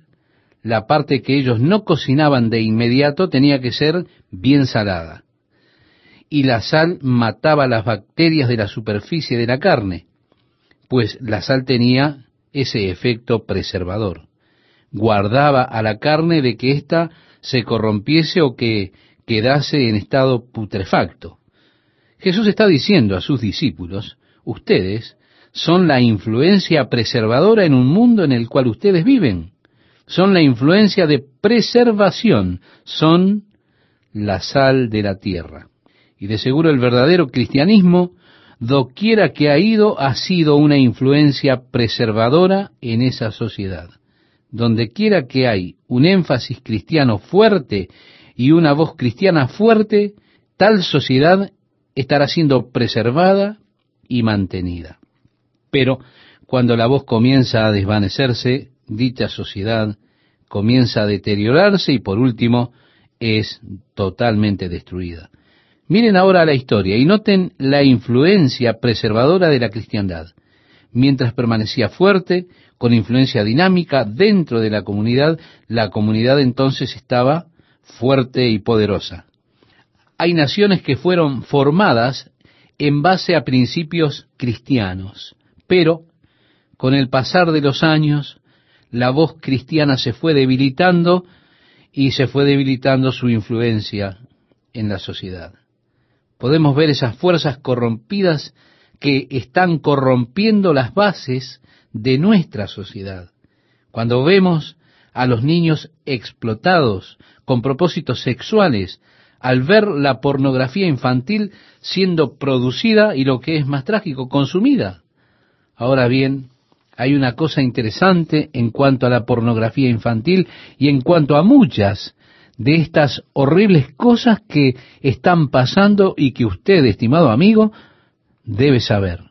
la parte que ellos no cocinaban de inmediato tenía que ser bien salada. Y la sal mataba las bacterias de la superficie de la carne, pues la sal tenía ese efecto preservador. Guardaba a la carne de que ésta se corrompiese o que quedase en estado putrefacto. Jesús está diciendo a sus discípulos, ustedes son la influencia preservadora en un mundo en el cual ustedes viven. Son la influencia de preservación, son la sal de la tierra. Y de seguro el verdadero cristianismo, doquiera que ha ido, ha sido una influencia preservadora en esa sociedad donde quiera que hay un énfasis cristiano fuerte y una voz cristiana fuerte, tal sociedad estará siendo preservada y mantenida. Pero cuando la voz comienza a desvanecerse, dicha sociedad comienza a deteriorarse y por último es totalmente destruida. Miren ahora la historia y noten la influencia preservadora de la cristiandad. Mientras permanecía fuerte, con influencia dinámica dentro de la comunidad, la comunidad entonces estaba fuerte y poderosa. Hay naciones que fueron formadas en base a principios cristianos, pero con el pasar de los años la voz cristiana se fue debilitando y se fue debilitando su influencia en la sociedad. Podemos ver esas fuerzas corrompidas que están corrompiendo las bases de nuestra sociedad. Cuando vemos a los niños explotados con propósitos sexuales, al ver la pornografía infantil siendo producida y lo que es más trágico, consumida. Ahora bien, hay una cosa interesante en cuanto a la pornografía infantil y en cuanto a muchas de estas horribles cosas que están pasando y que usted, estimado amigo, debe saber.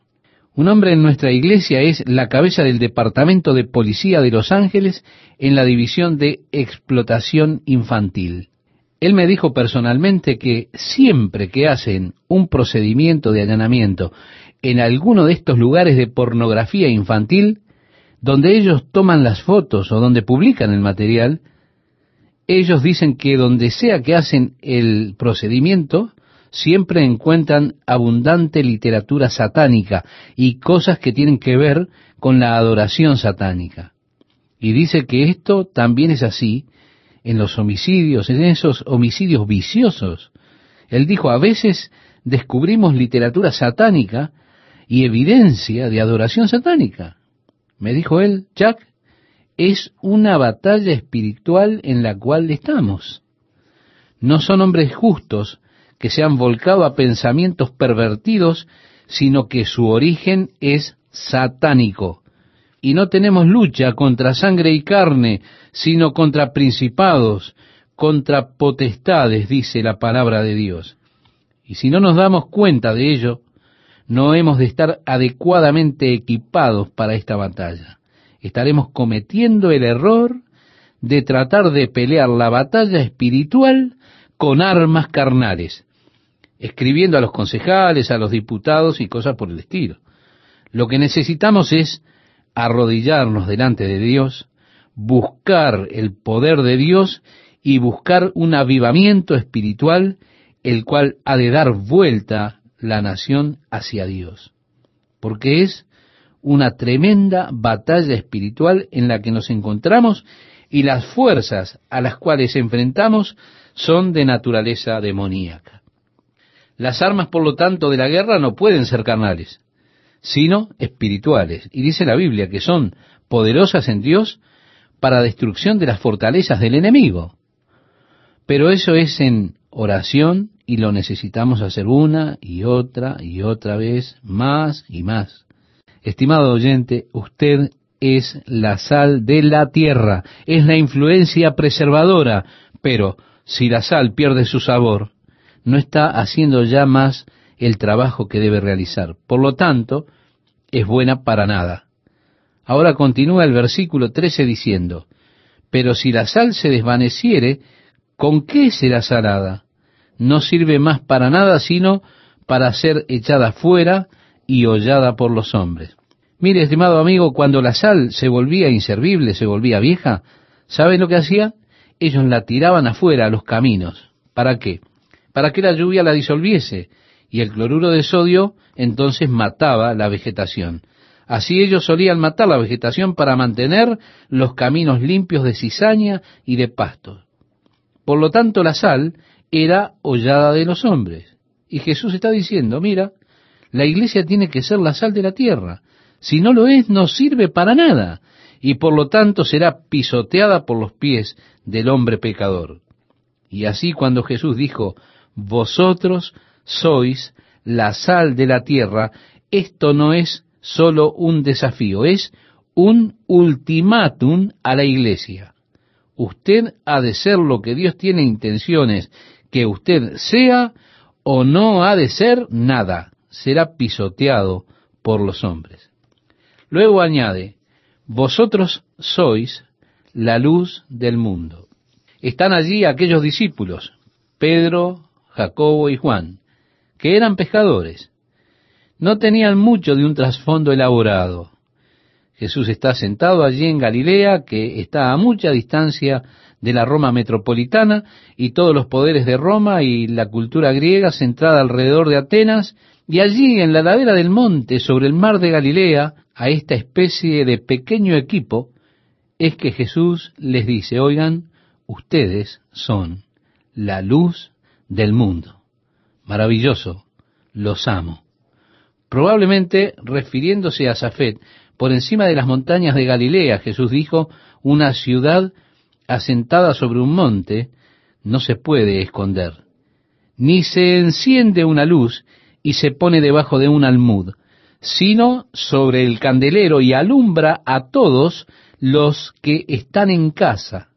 Un hombre en nuestra iglesia es la cabeza del Departamento de Policía de Los Ángeles en la División de Explotación Infantil. Él me dijo personalmente que siempre que hacen un procedimiento de allanamiento en alguno de estos lugares de pornografía infantil, donde ellos toman las fotos o donde publican el material, ellos dicen que donde sea que hacen el procedimiento, siempre encuentran abundante literatura satánica y cosas que tienen que ver con la adoración satánica. Y dice que esto también es así en los homicidios, en esos homicidios viciosos. Él dijo, a veces descubrimos literatura satánica y evidencia de adoración satánica. Me dijo él, Jack, es una batalla espiritual en la cual estamos. No son hombres justos que se han volcado a pensamientos pervertidos, sino que su origen es satánico. Y no tenemos lucha contra sangre y carne, sino contra principados, contra potestades, dice la palabra de Dios. Y si no nos damos cuenta de ello, no hemos de estar adecuadamente equipados para esta batalla. Estaremos cometiendo el error de tratar de pelear la batalla espiritual con armas carnales, escribiendo a los concejales, a los diputados y cosas por el estilo. Lo que necesitamos es arrodillarnos delante de Dios, buscar el poder de Dios y buscar un avivamiento espiritual, el cual ha de dar vuelta la nación hacia Dios. Porque es una tremenda batalla espiritual en la que nos encontramos y las fuerzas a las cuales enfrentamos son de naturaleza demoníaca. Las armas, por lo tanto, de la guerra no pueden ser carnales, sino espirituales. Y dice la Biblia que son poderosas en Dios para destrucción de las fortalezas del enemigo. Pero eso es en oración y lo necesitamos hacer una y otra y otra vez, más y más. Estimado oyente, usted es la sal de la tierra, es la influencia preservadora, pero si la sal pierde su sabor, no está haciendo ya más el trabajo que debe realizar. Por lo tanto, es buena para nada. Ahora continúa el versículo 13 diciendo, pero si la sal se desvaneciere, ¿con qué será salada? No sirve más para nada sino para ser echada fuera y hollada por los hombres. Mire, estimado amigo, cuando la sal se volvía inservible, se volvía vieja, ¿saben lo que hacía? Ellos la tiraban afuera a los caminos. ¿Para qué? Para que la lluvia la disolviese, y el cloruro de sodio entonces mataba la vegetación. Así ellos solían matar la vegetación para mantener los caminos limpios de cizaña y de pastos. Por lo tanto, la sal era hollada de los hombres. Y Jesús está diciendo, mira, la iglesia tiene que ser la sal de la tierra. Si no lo es, no sirve para nada. Y por lo tanto será pisoteada por los pies del hombre pecador. Y así cuando Jesús dijo, vosotros sois la sal de la tierra, esto no es solo un desafío, es un ultimátum a la iglesia. Usted ha de ser lo que Dios tiene intenciones que usted sea o no ha de ser nada, será pisoteado por los hombres. Luego añade, vosotros sois la luz del mundo. Están allí aquellos discípulos, Pedro, Jacobo y Juan, que eran pescadores. No tenían mucho de un trasfondo elaborado. Jesús está sentado allí en Galilea, que está a mucha distancia de la Roma metropolitana, y todos los poderes de Roma y la cultura griega centrada alrededor de Atenas, y allí en la ladera del monte, sobre el mar de Galilea, a esta especie de pequeño equipo, es que Jesús les dice, oigan, ustedes son la luz del mundo. Maravilloso, los amo. Probablemente refiriéndose a Safet, por encima de las montañas de Galilea, Jesús dijo, una ciudad asentada sobre un monte no se puede esconder, ni se enciende una luz y se pone debajo de un almud, sino sobre el candelero y alumbra a todos los que están en casa.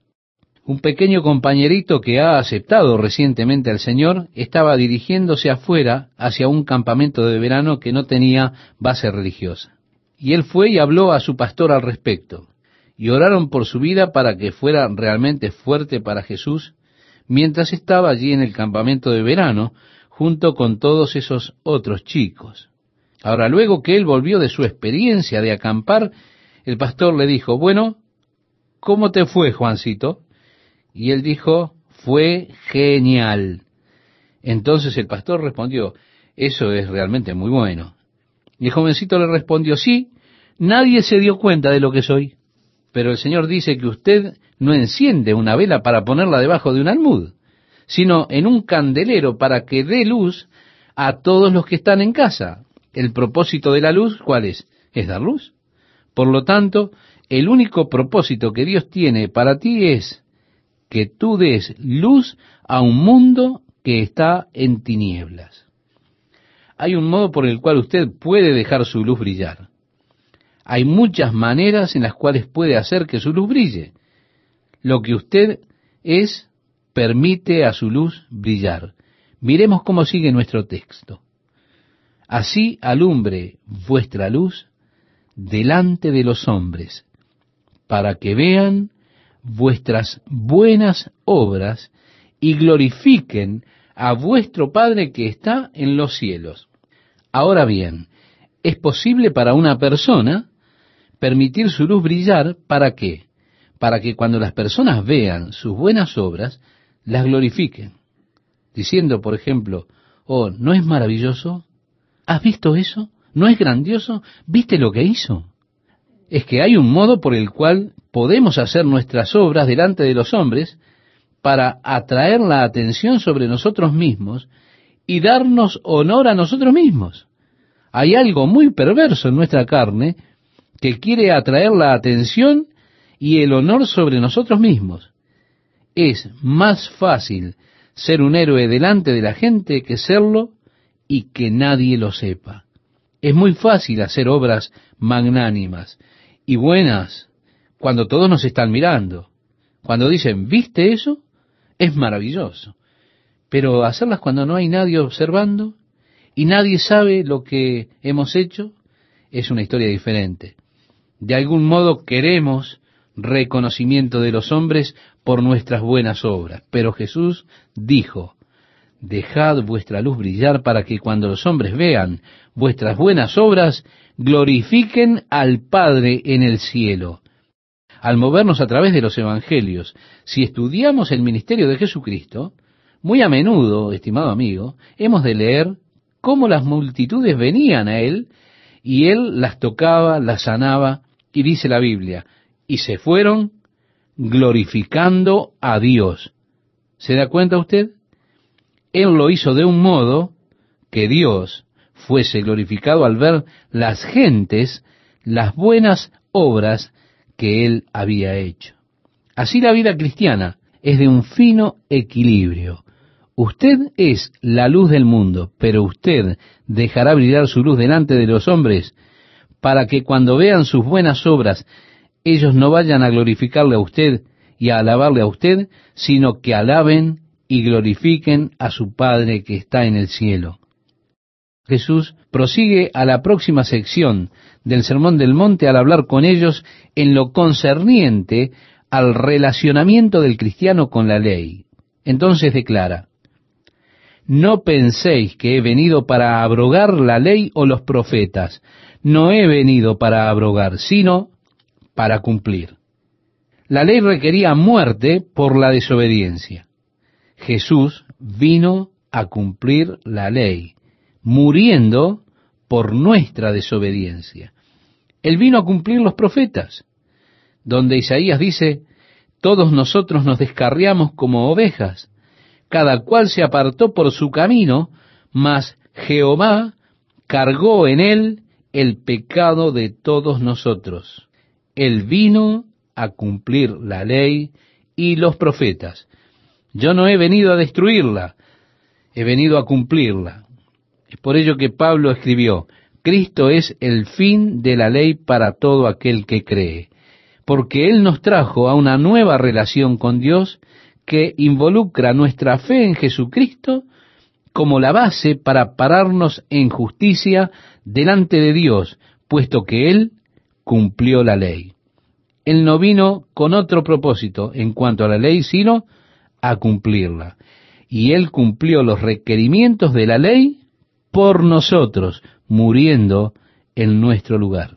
Un pequeño compañerito que ha aceptado recientemente al Señor estaba dirigiéndose afuera hacia un campamento de verano que no tenía base religiosa. Y él fue y habló a su pastor al respecto. Y oraron por su vida para que fuera realmente fuerte para Jesús mientras estaba allí en el campamento de verano junto con todos esos otros chicos. Ahora, luego que él volvió de su experiencia de acampar, el pastor le dijo, bueno, ¿cómo te fue, Juancito? Y él dijo, fue genial. Entonces el pastor respondió, eso es realmente muy bueno. Y el jovencito le respondió, sí, nadie se dio cuenta de lo que soy. Pero el Señor dice que usted no enciende una vela para ponerla debajo de un almud, sino en un candelero para que dé luz a todos los que están en casa. El propósito de la luz, ¿cuál es? Es dar luz. Por lo tanto, el único propósito que Dios tiene para ti es que tú des luz a un mundo que está en tinieblas. Hay un modo por el cual usted puede dejar su luz brillar. Hay muchas maneras en las cuales puede hacer que su luz brille. Lo que usted es, permite a su luz brillar. Miremos cómo sigue nuestro texto. Así alumbre vuestra luz delante de los hombres, para que vean vuestras buenas obras y glorifiquen a vuestro Padre que está en los cielos. Ahora bien, es posible para una persona permitir su luz brillar, ¿para qué? Para que cuando las personas vean sus buenas obras, las glorifiquen. Diciendo, por ejemplo, oh, ¿no es maravilloso? ¿Has visto eso? ¿No es grandioso? ¿Viste lo que hizo? Es que hay un modo por el cual podemos hacer nuestras obras delante de los hombres para atraer la atención sobre nosotros mismos y darnos honor a nosotros mismos. Hay algo muy perverso en nuestra carne que quiere atraer la atención y el honor sobre nosotros mismos. Es más fácil ser un héroe delante de la gente que serlo y que nadie lo sepa. Es muy fácil hacer obras magnánimas y buenas cuando todos nos están mirando. Cuando dicen, ¿viste eso? Es maravilloso. Pero hacerlas cuando no hay nadie observando y nadie sabe lo que hemos hecho, es una historia diferente. De algún modo queremos reconocimiento de los hombres por nuestras buenas obras. Pero Jesús dijo, dejad vuestra luz brillar para que cuando los hombres vean vuestras buenas obras, glorifiquen al Padre en el cielo al movernos a través de los evangelios, si estudiamos el ministerio de Jesucristo, muy a menudo, estimado amigo, hemos de leer cómo las multitudes venían a Él y Él las tocaba, las sanaba, y dice la Biblia, y se fueron glorificando a Dios. ¿Se da cuenta usted? Él lo hizo de un modo que Dios fuese glorificado al ver las gentes, las buenas obras que él había hecho. Así la vida cristiana es de un fino equilibrio. Usted es la luz del mundo, pero usted dejará brillar su luz delante de los hombres para que cuando vean sus buenas obras, ellos no vayan a glorificarle a usted y a alabarle a usted, sino que alaben y glorifiquen a su Padre que está en el cielo. Jesús prosigue a la próxima sección del Sermón del Monte al hablar con ellos en lo concerniente al relacionamiento del cristiano con la ley. Entonces declara, no penséis que he venido para abrogar la ley o los profetas, no he venido para abrogar, sino para cumplir. La ley requería muerte por la desobediencia. Jesús vino a cumplir la ley, muriendo por nuestra desobediencia. Él vino a cumplir los profetas, donde Isaías dice, Todos nosotros nos descarriamos como ovejas, cada cual se apartó por su camino, mas Jehová cargó en él el pecado de todos nosotros. Él vino a cumplir la ley y los profetas. Yo no he venido a destruirla, he venido a cumplirla. Es por ello que Pablo escribió, Cristo es el fin de la ley para todo aquel que cree, porque Él nos trajo a una nueva relación con Dios que involucra nuestra fe en Jesucristo como la base para pararnos en justicia delante de Dios, puesto que Él cumplió la ley. Él no vino con otro propósito en cuanto a la ley, sino a cumplirla. Y Él cumplió los requerimientos de la ley por nosotros, muriendo en nuestro lugar.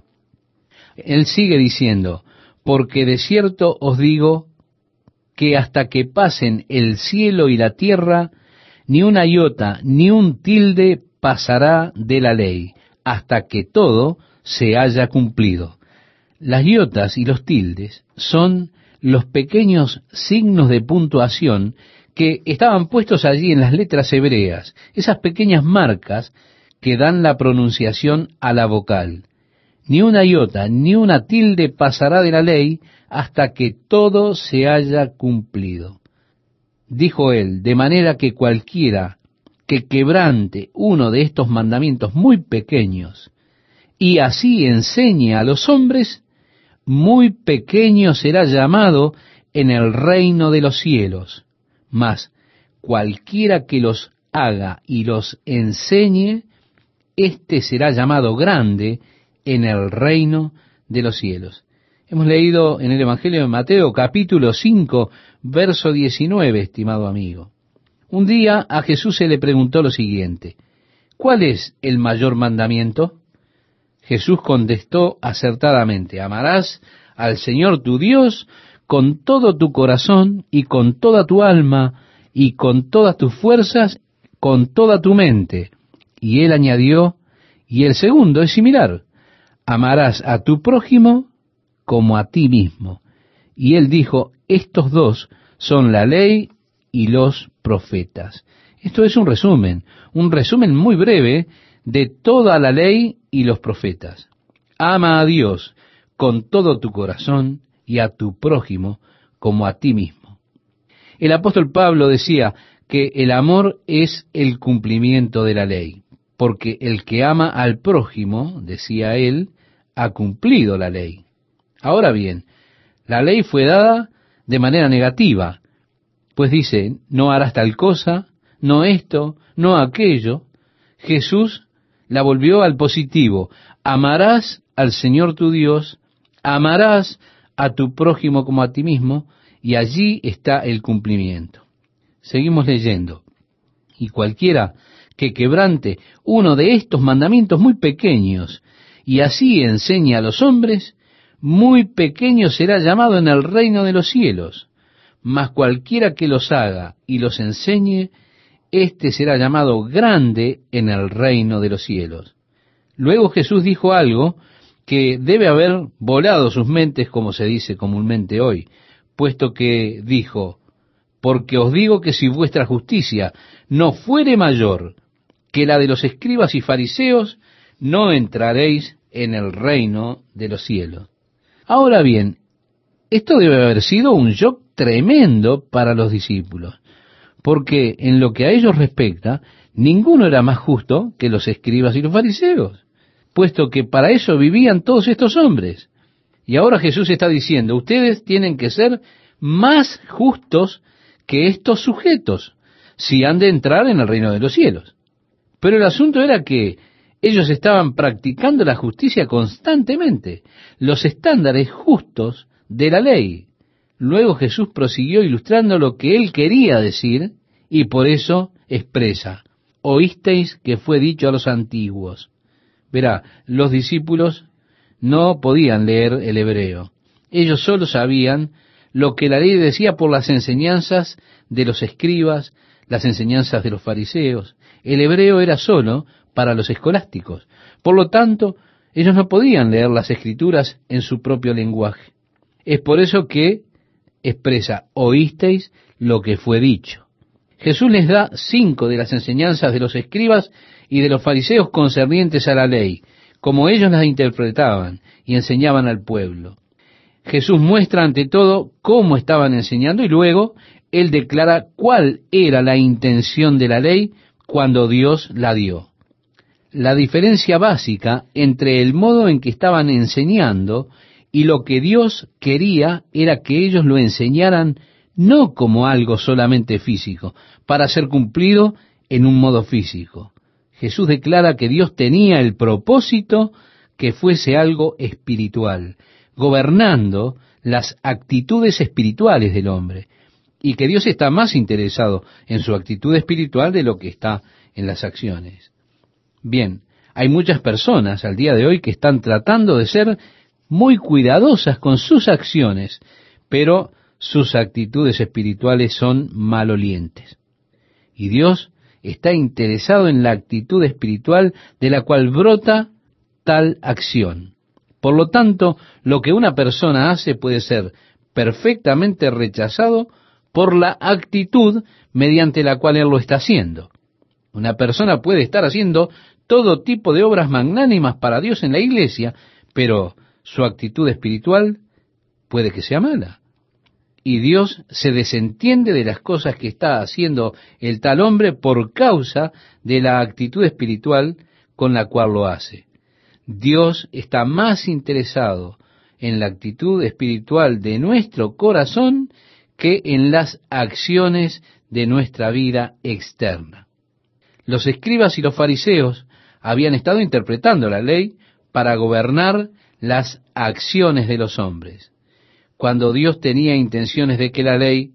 Él sigue diciendo, porque de cierto os digo que hasta que pasen el cielo y la tierra, ni una iota ni un tilde pasará de la ley, hasta que todo se haya cumplido. Las iotas y los tildes son los pequeños signos de puntuación que estaban puestos allí en las letras hebreas, esas pequeñas marcas que dan la pronunciación a la vocal. Ni una iota ni una tilde pasará de la ley hasta que todo se haya cumplido. Dijo él, de manera que cualquiera que quebrante uno de estos mandamientos muy pequeños y así enseñe a los hombres, muy pequeño será llamado en el reino de los cielos. Mas cualquiera que los haga y los enseñe, éste será llamado grande en el reino de los cielos. Hemos leído en el Evangelio de Mateo capítulo 5, verso 19, estimado amigo. Un día a Jesús se le preguntó lo siguiente, ¿cuál es el mayor mandamiento? Jesús contestó acertadamente, amarás al Señor tu Dios con todo tu corazón y con toda tu alma y con todas tus fuerzas, con toda tu mente. Y él añadió, y el segundo es similar, amarás a tu prójimo como a ti mismo. Y él dijo, estos dos son la ley y los profetas. Esto es un resumen, un resumen muy breve de toda la ley y los profetas. Ama a Dios con todo tu corazón y a tu prójimo como a ti mismo. El apóstol Pablo decía que el amor es el cumplimiento de la ley, porque el que ama al prójimo, decía él, ha cumplido la ley. Ahora bien, la ley fue dada de manera negativa, pues dice, no harás tal cosa, no esto, no aquello. Jesús la volvió al positivo. Amarás al Señor tu Dios, amarás a tu prójimo como a ti mismo, y allí está el cumplimiento. Seguimos leyendo. Y cualquiera que quebrante uno de estos mandamientos muy pequeños, y así enseñe a los hombres, muy pequeño será llamado en el reino de los cielos, mas cualquiera que los haga y los enseñe, éste será llamado grande en el reino de los cielos. Luego Jesús dijo algo que debe haber volado sus mentes, como se dice comúnmente hoy, puesto que dijo, porque os digo que si vuestra justicia no fuere mayor que la de los escribas y fariseos, no entraréis en el reino de los cielos. Ahora bien, esto debe haber sido un shock tremendo para los discípulos, porque en lo que a ellos respecta, ninguno era más justo que los escribas y los fariseos, puesto que para eso vivían todos estos hombres. Y ahora Jesús está diciendo, ustedes tienen que ser más justos que estos sujetos, si han de entrar en el reino de los cielos. Pero el asunto era que ellos estaban practicando la justicia constantemente, los estándares justos de la ley. Luego Jesús prosiguió ilustrando lo que él quería decir y por eso expresa, oísteis que fue dicho a los antiguos. Verá, los discípulos no podían leer el hebreo. Ellos solo sabían lo que la ley decía por las enseñanzas de los escribas, las enseñanzas de los fariseos. El hebreo era solo para los escolásticos. Por lo tanto, ellos no podían leer las escrituras en su propio lenguaje. Es por eso que expresa, oísteis lo que fue dicho. Jesús les da cinco de las enseñanzas de los escribas y de los fariseos concernientes a la ley, como ellos las interpretaban y enseñaban al pueblo. Jesús muestra ante todo cómo estaban enseñando y luego él declara cuál era la intención de la ley cuando Dios la dio. La diferencia básica entre el modo en que estaban enseñando y lo que Dios quería era que ellos lo enseñaran no como algo solamente físico, para ser cumplido en un modo físico. Jesús declara que Dios tenía el propósito que fuese algo espiritual, gobernando las actitudes espirituales del hombre, y que Dios está más interesado en su actitud espiritual de lo que está en las acciones. Bien, hay muchas personas al día de hoy que están tratando de ser muy cuidadosas con sus acciones, pero sus actitudes espirituales son malolientes. Y Dios está interesado en la actitud espiritual de la cual brota tal acción. Por lo tanto, lo que una persona hace puede ser perfectamente rechazado por la actitud mediante la cual él lo está haciendo. Una persona puede estar haciendo todo tipo de obras magnánimas para Dios en la iglesia, pero su actitud espiritual puede que sea mala. Y Dios se desentiende de las cosas que está haciendo el tal hombre por causa de la actitud espiritual con la cual lo hace. Dios está más interesado en la actitud espiritual de nuestro corazón que en las acciones de nuestra vida externa. Los escribas y los fariseos habían estado interpretando la ley para gobernar las acciones de los hombres, cuando Dios tenía intenciones de que la ley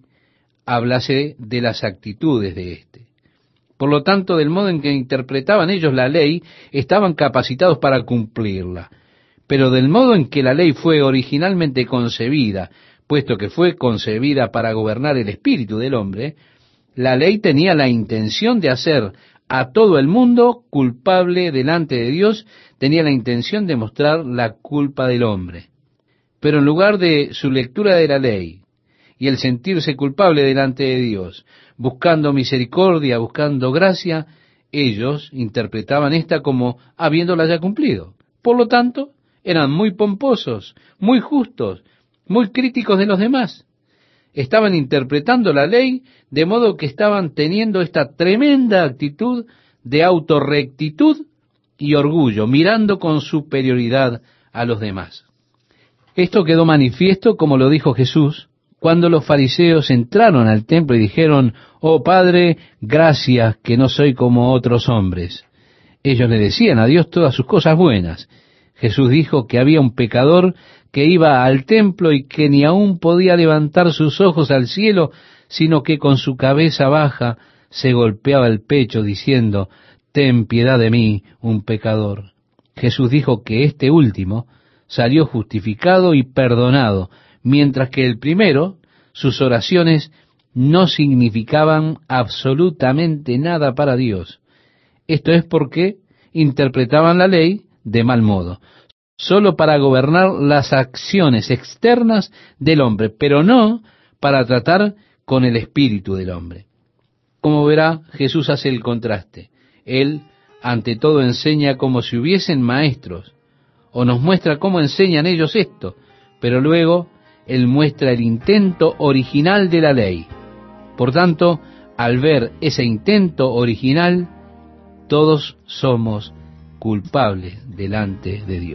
hablase de las actitudes de éste. Por lo tanto, del modo en que interpretaban ellos la ley, estaban capacitados para cumplirla. Pero del modo en que la ley fue originalmente concebida, puesto que fue concebida para gobernar el espíritu del hombre, la ley tenía la intención de hacer a todo el mundo culpable delante de Dios, tenía la intención de mostrar la culpa del hombre. Pero en lugar de su lectura de la ley y el sentirse culpable delante de Dios, buscando misericordia, buscando gracia, ellos interpretaban esta como habiéndola ya cumplido. Por lo tanto, eran muy pomposos, muy justos, muy críticos de los demás. Estaban interpretando la ley de modo que estaban teniendo esta tremenda actitud de autorrectitud y orgullo, mirando con superioridad a los demás. Esto quedó manifiesto, como lo dijo Jesús, cuando los fariseos entraron al templo y dijeron, Oh Padre, gracias que no soy como otros hombres. Ellos le decían a Dios todas sus cosas buenas. Jesús dijo que había un pecador que iba al templo y que ni aún podía levantar sus ojos al cielo, sino que con su cabeza baja se golpeaba el pecho diciendo, Ten piedad de mí, un pecador. Jesús dijo que este último salió justificado y perdonado, mientras que el primero, sus oraciones no significaban absolutamente nada para Dios. Esto es porque interpretaban la ley de mal modo, solo para gobernar las acciones externas del hombre, pero no para tratar con el espíritu del hombre. Como verá, Jesús hace el contraste. Él, ante todo, enseña como si hubiesen maestros, o nos muestra cómo enseñan ellos esto, pero luego él muestra el intento original de la ley. Por tanto, al ver ese intento original, todos somos culpables delante de Dios.